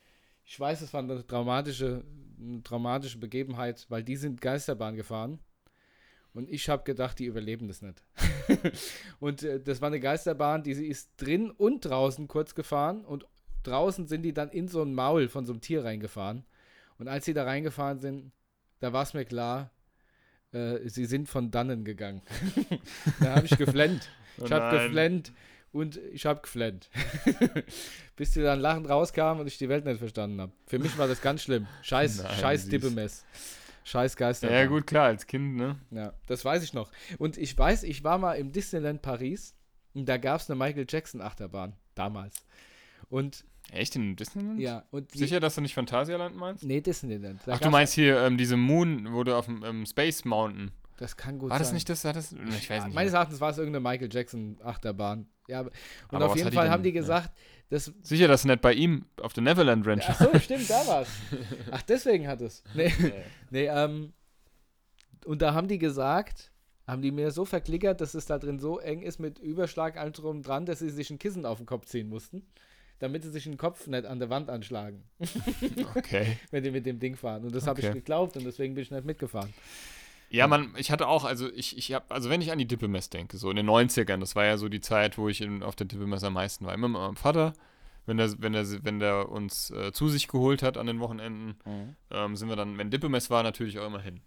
C: ich weiß, es war eine traumatische, eine traumatische Begebenheit, weil die sind Geisterbahn gefahren und ich habe gedacht, die überleben das nicht. und äh, das war eine Geisterbahn, die sie ist drin und draußen kurz gefahren und draußen sind die dann in so ein Maul von so einem Tier reingefahren. Und als sie da reingefahren sind, da war es mir klar, äh, sie sind von dannen gegangen. da habe ich geflennt.
B: Oh
C: Ich habe geflennt und ich habe geflennt. Bis sie dann lachend rauskamen und ich die Welt nicht verstanden habe. Für mich war das ganz schlimm. Scheiß,
B: Nein,
C: scheiß. Dippemess. Scheiß Geisterbahn.
B: Ja, gut, klar, als Kind, ne?
C: Ja, das weiß ich noch. Und ich weiß, ich war mal im Disneyland Paris und da gab es eine Michael Jackson Achterbahn. Damals. Und
B: Echt in Disneyland?
C: ja, und
B: Sicher, dass du nicht Phantasialand meinst?
C: Nee, Disneyland. Da
B: Ach, du meinst hier ähm, diese Moon, wo du auf dem ähm, Space Mountain.
C: Das kann gut
B: War das
C: sein.
B: nicht das? War das? Ich weiß nicht.
C: Meines Erachtens war es irgendeine Michael Jackson Achterbahn. Ja, aber- und
B: Aber
C: auf jeden Fall haben die
B: ja.
C: gesagt, das.
B: Sicher, dass nicht bei ihm auf der Neverland Ranch
C: Ach so, stimmt, da war's. Ach, deswegen hat es. Nee, nee, ähm. Und da haben die gesagt, haben die mir so verklickert, dass es da drin so eng ist mit Überschlag allem drum dran, dass sie sich ein Kissen auf den Kopf ziehen mussten, damit sie sich den Kopf nicht an der Wand anschlagen,
B: Okay.
C: wenn die mit dem Ding fahren. Und das habe ich
B: Okay.
C: geglaubt und deswegen bin ich nicht mitgefahren.
B: Ja, man, ich hatte auch, also ich, ich habe, also wenn ich an die Dippemess denke, so in den 90ern, das war ja so die Zeit, wo ich in, auf der Dippemess am meisten war. Immer mit meinem Vater, wenn der, wenn der, wenn der uns äh, zu sich geholt hat an den Wochenenden, ähm, sind wir dann, wenn Dippemess war, natürlich auch immer hin.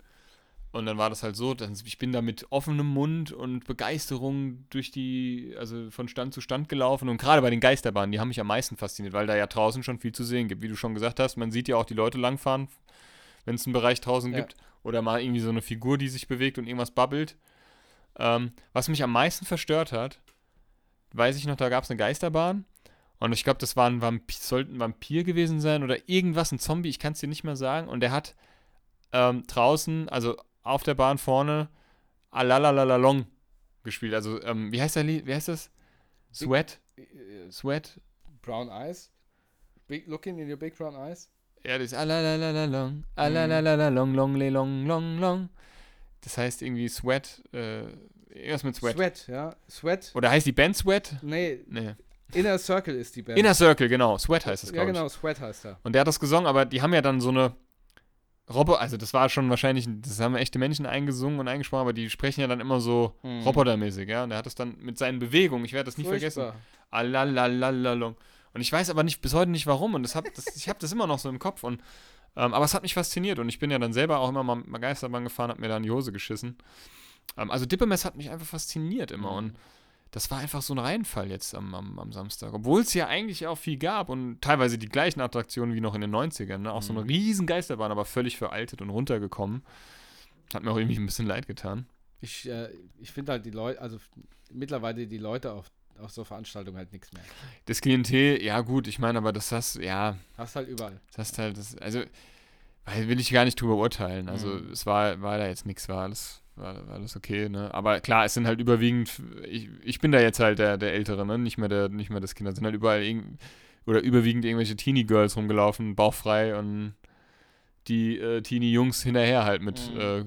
B: Und dann war das halt so, dass ich bin da mit offenem Mund und Begeisterung durch die, also von Stand zu Stand gelaufen. Und gerade bei den Geisterbahnen, die haben mich am meisten fasziniert, weil da ja draußen schon viel zu sehen gibt. Wie du schon gesagt hast, man sieht ja auch die Leute langfahren, wenn es einen Bereich draußen
C: Ja.
B: gibt. Oder mal irgendwie so eine Figur, die sich bewegt und irgendwas babbelt. Ähm, was mich am meisten verstört hat, weiß ich noch, da gab es eine Geisterbahn. Und ich glaube, das war ein Vampir, sollte ein Vampir gewesen sein oder irgendwas, ein Zombie, ich kann es dir nicht mehr sagen. Und der hat ähm, draußen, also auf der Bahn vorne, Alalalalong gespielt. Also, ähm, wie heißt der Lied? Wie heißt das? Sweat? Sweat?
C: Brown Eyes? Big, looking in your big brown eyes?
B: Ja, das ist Alalalalong, Alalalalong, long, le, long, long, long. Das heißt irgendwie Sweat, äh, irgendwas mit Sweat.
C: Sweat, ja. Sweat.
B: Oder heißt die Band Sweat?
C: Nee,
B: Nee.
C: Inner Circle ist die Band.
B: Inner Circle, genau. Sweat heißt es,
C: ja,
B: glaube
C: genau, Sweat heißt er.
B: ich. Und der hat das gesungen, aber die haben ja dann so eine Roboter, also das war schon wahrscheinlich, das haben echte Menschen eingesungen und eingesprochen, aber die sprechen ja dann immer so
C: Mhm.
B: robotermäßig, ja. Und der hat das dann mit seinen Bewegungen, ich werde das nie vergessen. Alalalalong. Und ich weiß aber nicht bis heute nicht warum. Und das hab, das, ich habe das immer noch so im Kopf. Und, ähm, aber es hat mich fasziniert. Und ich bin ja dann selber auch immer mal, mal Geisterbahn gefahren, habe mir da in die Hose geschissen. Ähm, also Dippemess hat mich einfach fasziniert immer.
C: Mhm.
B: Und das war einfach so ein Reinfall jetzt am, am, am Samstag. Obwohl es ja eigentlich auch viel gab und teilweise die gleichen Attraktionen wie noch in den 90ern. Ne? Auch so eine
C: Mhm.
B: riesen Geisterbahn, aber völlig veraltet und runtergekommen. Hat mir auch irgendwie ein bisschen leid getan.
C: Ich, äh, ich finde halt die Leute, also mittlerweile die Leute auf, auf so Veranstaltungen halt nichts mehr.
B: Das Klientel, ja gut, ich meine, aber das hast, ja,
C: Hast halt überall.
B: Das ist halt, das, also, weil will ich gar nicht drüber urteilen. Also,
C: Mhm.
B: es war, war da jetzt nichts, war alles, war, war alles okay, ne? Aber klar, es sind halt überwiegend, ich, ich bin da jetzt halt der, der Ältere, ne? Nicht mehr, der, nicht mehr das Kind. Es sind halt überall irgend, oder überwiegend irgendwelche Teenie-Girls rumgelaufen, bauchfrei und die äh, Teenie-Jungs hinterher halt mit
C: Mhm.
B: äh,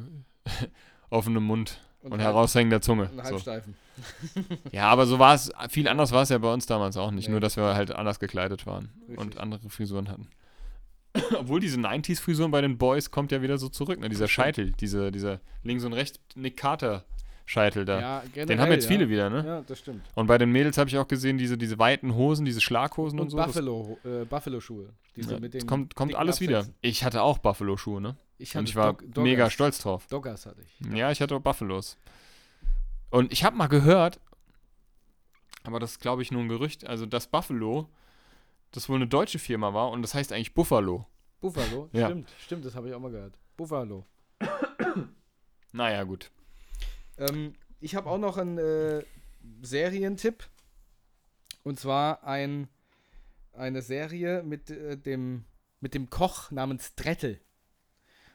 B: offenem Mund und,
C: halb-
B: heraushängender Zunge.
C: und
B: So.
C: Halbsteifen.
B: Ja, aber so war es, viel anders war es ja bei uns damals auch nicht,
C: Nee.
B: nur dass wir halt anders gekleidet waren und
C: Richtig.
B: andere Frisuren hatten. Obwohl diese 90s-Frisuren bei den Boys kommt ja wieder so zurück, ne? Dieser. Scheitel, diese, dieser links und rechts Nick Carter Scheitel da.
C: Ja,
B: Den
C: generell,
B: haben jetzt
C: ja.
B: viele wieder, ne?
C: Ja, das stimmt.
B: Und bei den Mädels habe ich auch gesehen, diese, diese weiten Hosen, diese Schlaghosen und,
C: Und
B: so.
C: Buffalo, äh, Buffalo-Schuhe.
B: Ja,
C: mit
B: das
C: den
B: kommt kommt alles wieder.
C: Absätzen.
B: Ich hatte auch Buffalo-Schuhe, ne?
C: Ich
B: Und
C: hatte
B: ich war
C: Dog- Doggers.
B: mega stolz drauf.
C: Doggers hatte ich.
B: Ja, ich hatte auch Buffalos. Und ich habe mal gehört, aber das ist, glaube ich, nur ein Gerücht, also dass Buffalo das wohl eine deutsche Firma war und das heißt eigentlich Buffalo.
C: Buffalo,
B: Ja.
C: stimmt, stimmt, das habe ich auch mal gehört. Buffalo.
B: Naja, gut.
C: Ähm, ich habe auch noch einen äh, Serientipp. Und zwar ein, eine Serie mit, äh, dem, mit dem Koch namens Drettel.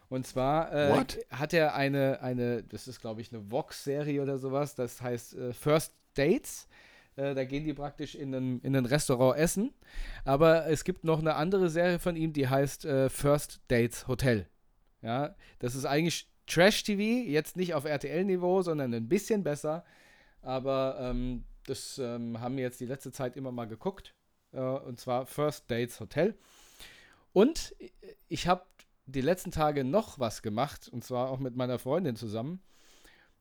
C: Und zwar äh, hat er eine, eine, das ist glaube ich eine Vox-Serie oder sowas, das heißt äh, First Dates. Äh, da gehen die praktisch in ein, in ein Restaurant essen. Aber es gibt noch eine andere Serie von ihm, die heißt äh, First Dates Hotel. Ja, das ist eigentlich Trash-TV, jetzt nicht auf RTL-Niveau, sondern ein bisschen besser. Aber ähm, das ähm, haben wir jetzt die letzte Zeit immer mal geguckt. Äh, und zwar First Dates Hotel. Und ich habe die letzten Tage noch was gemacht, und zwar auch mit meiner Freundin zusammen.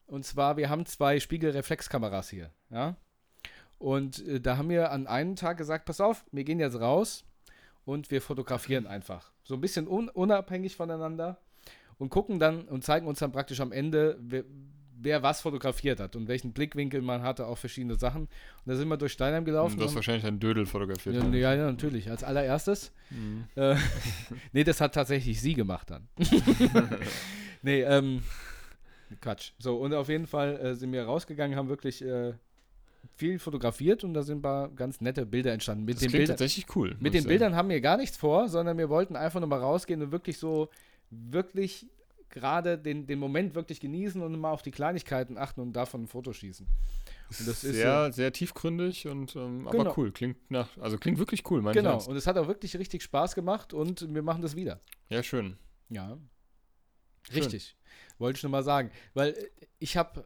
C: Und zwar, wir haben zwei Spiegelreflexkameras hier, ja. Und äh, da haben wir an einem Tag gesagt, pass auf, wir gehen jetzt raus und wir fotografieren einfach. So ein bisschen un unabhängig voneinander und gucken dann und zeigen uns dann praktisch am Ende, wer, wer was fotografiert hat und welchen Blickwinkel man hatte auf verschiedene Sachen. Und da sind wir durch Steinheim gelaufen.
B: Du hast wahrscheinlich ein Dödel fotografiert.
C: ja, ja, ja, natürlich. Als allererstes.
B: Mhm.
C: Äh, nee, das hat tatsächlich sie gemacht dann. nee, ähm, Quatsch. So, und auf jeden Fall äh, sind wir rausgegangen, haben wirklich äh, viel fotografiert und da sind ein paar ganz nette Bilder entstanden. Mit
B: Das
C: den,
B: klingt
C: Bildern,
B: tatsächlich cool.
C: mit den
B: sagen.
C: Bildern haben wir gar nichts vor, sondern wir wollten einfach nur mal rausgehen und wirklich so, wirklich gerade den, den Moment wirklich genießen und mal auf die Kleinigkeiten achten und davon ein Foto schießen. Und das ist
B: sehr, sehr tiefgründig und ähm,
C: Genau.
B: aber cool. Klingt nach, also klingt wirklich cool, meine
C: Genau, und es hat auch wirklich richtig Spaß gemacht und wir machen das wieder.
B: Ja, schön.
C: Ja.
B: Schön.
C: Richtig. Wollte ich nur mal sagen. Weil äh, ich habe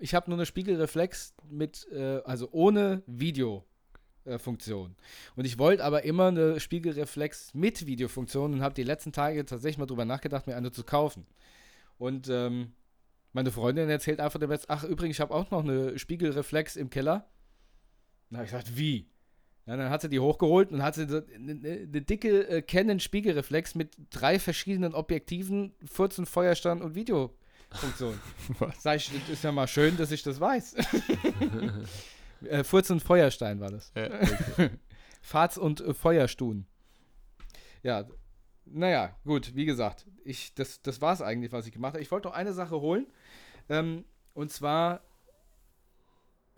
C: ich hab nur eine Spiegelreflex mit, äh, also ohne Videofunktion. und ich wollte aber immer eine Spiegelreflex mit Videofunktion und habe die letzten Tage tatsächlich mal drüber nachgedacht, mir eine zu kaufen. Und ähm, meine Freundin erzählt einfach dem jetzt, ach übrigens, ich habe auch noch eine Spiegelreflex im Keller. Habe ich gesagt, wie? Ja, dann hat sie die hochgeholt und hat sie eine, eine, dicke äh, Canon Spiegelreflex mit drei verschiedenen Objektiven, Furzen, Feuerstand und Videofunktion.
B: Was?
C: Sag ich, das ist ja mal schön, dass ich das weiß. äh, Furz und Feuerstein war das.
B: Ja, okay.
C: Farz und äh, Feuerstun. Ja, naja, gut, wie gesagt, ich, das, das war es eigentlich, was ich gemacht habe. Ich wollte noch eine Sache holen. Ähm, und zwar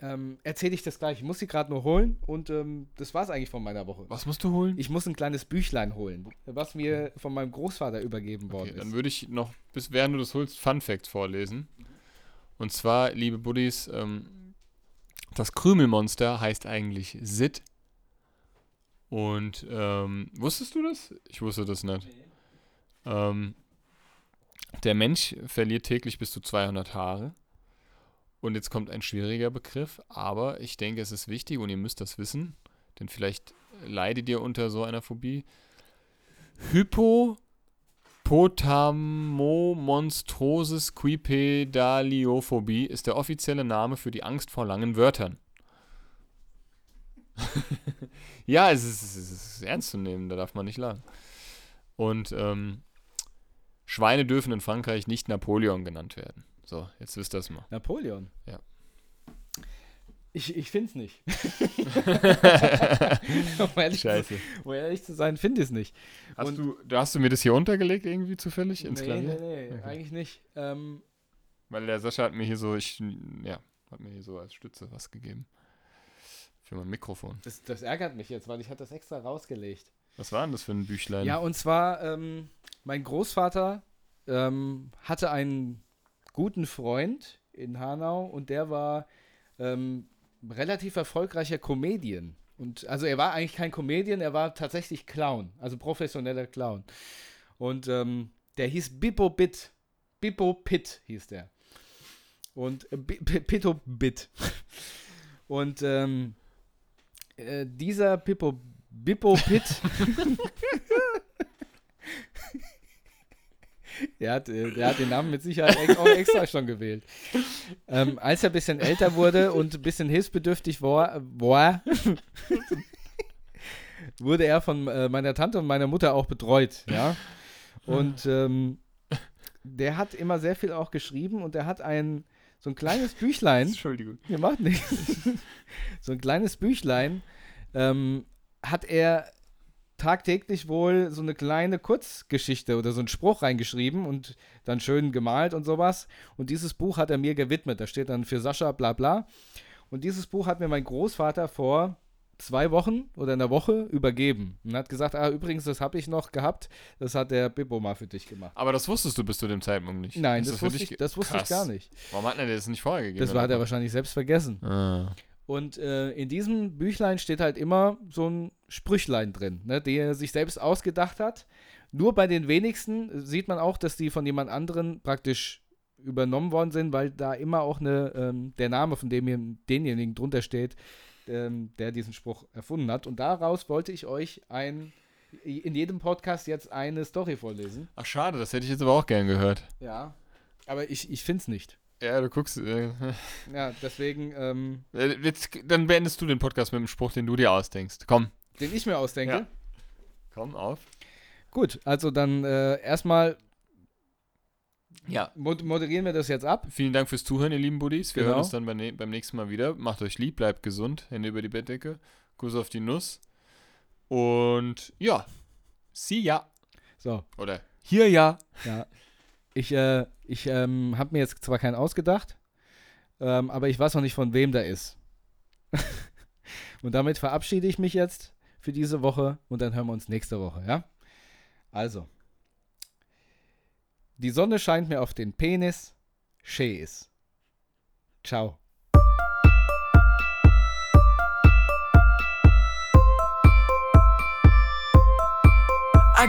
C: ähm, erzähle ich das gleich. Ich muss sie gerade nur holen und ähm, das war es eigentlich von meiner Woche.
B: Was musst du holen?
C: Ich muss ein kleines Büchlein holen, was mir von meinem Großvater übergeben worden
B: Okay, dann
C: ist.
B: würde ich noch, bis während du das holst, Fun Facts vorlesen. Und zwar, liebe Buddies, ähm, das Krümelmonster heißt eigentlich Sid. Und ähm, wusstest du das? Ich wusste das nicht. Ähm, der Mensch verliert täglich bis zu 200 Haare. Und jetzt kommt ein schwieriger Begriff, aber ich denke, es ist wichtig und ihr müsst das wissen, denn vielleicht leidet ihr unter so einer Phobie. Hypopotamomonstrosis quipedaliophobie ist der offizielle Name für die Angst vor langen Wörtern. ja, es ist, es ist ernst zu nehmen, da darf man nicht lachen. Und ähm, Schweine dürfen in Frankreich nicht Napoleon genannt werden. So, jetzt wisst ihr das mal.
C: Napoleon.
B: Ja.
C: Ich, ich finde es nicht. um, ehrlich zu,
B: Scheiße.
C: um ehrlich zu sein, finde ich es nicht.
B: Hast
C: Und-
B: du, hast du mir das hier untergelegt irgendwie zufällig ins
C: nee,
B: Klavier?
C: nee, nee,
B: Okay.
C: eigentlich nicht. Ähm,
B: Weil der Sascha hat mir hier so, ich, ja, hat mir hier so als Stütze was gegeben. Für mein Mikrofon.
C: das, das ärgert mich jetzt, weil ich hatte das extra rausgelegt.
B: Was war denn das für ein Büchlein?
C: Ja, und zwar, ähm, mein Großvater ähm, hatte einen guten Freund in Hanau und der war ähm, relativ erfolgreicher Comedian. Und also er war eigentlich kein Comedian, er war tatsächlich Clown, also professioneller Clown. Und ähm, der hieß Bippo Bit. Bippo Pit hieß der. Und äh, Bi- Pi- Pito Bit. Und ähm, äh, dieser Pippo Bippo Pit. der, hat, äh, der hat den Namen mit Sicherheit auch extra schon gewählt. Ähm, als er ein bisschen älter wurde und ein bisschen hilfsbedürftig war, war wurde er von äh, meiner Tante und meiner Mutter auch betreut, ja. Und ähm, der hat immer sehr viel auch geschrieben und er hat ein so ein kleines Büchlein.
B: Entschuldigung.
C: Ihr macht nichts. so ein kleines Büchlein ähm, hat er tagtäglich wohl so eine kleine Kurzgeschichte oder so einen Spruch reingeschrieben und dann schön gemalt und sowas. Und dieses Buch hat er mir gewidmet. Da steht dann für Sascha bla bla. Und dieses Buch hat mir mein Großvater vor zwei Wochen oder einer Woche übergeben und hat gesagt, ah, übrigens, das habe ich noch gehabt, das hat der Bippo mal für dich gemacht.
B: Aber das wusstest du bis zu dem Zeitpunkt nicht.
C: Nein, das,
B: für
C: wusste, ich, das wusste ich gar nicht.
B: Warum hat er dir das nicht vorher gegeben?
C: Das hat er wahrscheinlich selbst vergessen.
B: Ah.
C: Und äh, in diesem Büchlein steht halt immer so ein Sprüchlein drin, ne, die er sich selbst ausgedacht hat. Nur bei den wenigsten sieht man auch, dass die von jemand anderen praktisch übernommen worden sind, weil da immer auch eine, ähm, der Name von dem, denjenigen drunter steht, ähm, der diesen Spruch erfunden hat. Und daraus wollte ich euch ein, in jedem Podcast jetzt eine Story vorlesen.
B: Ach, schade, das hätte ich jetzt aber auch gern gehört.
C: Ja. Aber ich, ich finde es nicht.
B: Ja, du guckst. Äh,
C: Ja, deswegen, ähm,
B: äh, jetzt, dann beendest du den Podcast mit dem Spruch, den du dir ausdenkst. Komm.
C: den ich mir ausdenke.
B: Ja. Komm auf.
C: Gut, also dann äh, erstmal
B: Ja.
C: mod moderieren wir das jetzt ab.
B: Vielen Dank fürs Zuhören, ihr lieben Buddies. Wir
C: Genau.
B: hören uns dann beim, ne- beim nächsten Mal wieder. Macht euch lieb, bleibt gesund. Hände über die Bettdecke. Kuss auf die Nuss. Und ja. See ya.
C: So,
B: Oder hier ja.
C: ja. Ich, äh, ich ähm, habe mir jetzt zwar keinen ausgedacht, ähm, aber ich weiß noch nicht, von wem der ist. und damit verabschiede ich mich jetzt für diese Woche und dann hören wir uns nächste Woche, ja? Also. Die Sonne scheint mir auf den Penis. Schee ist. Ciao.
A: I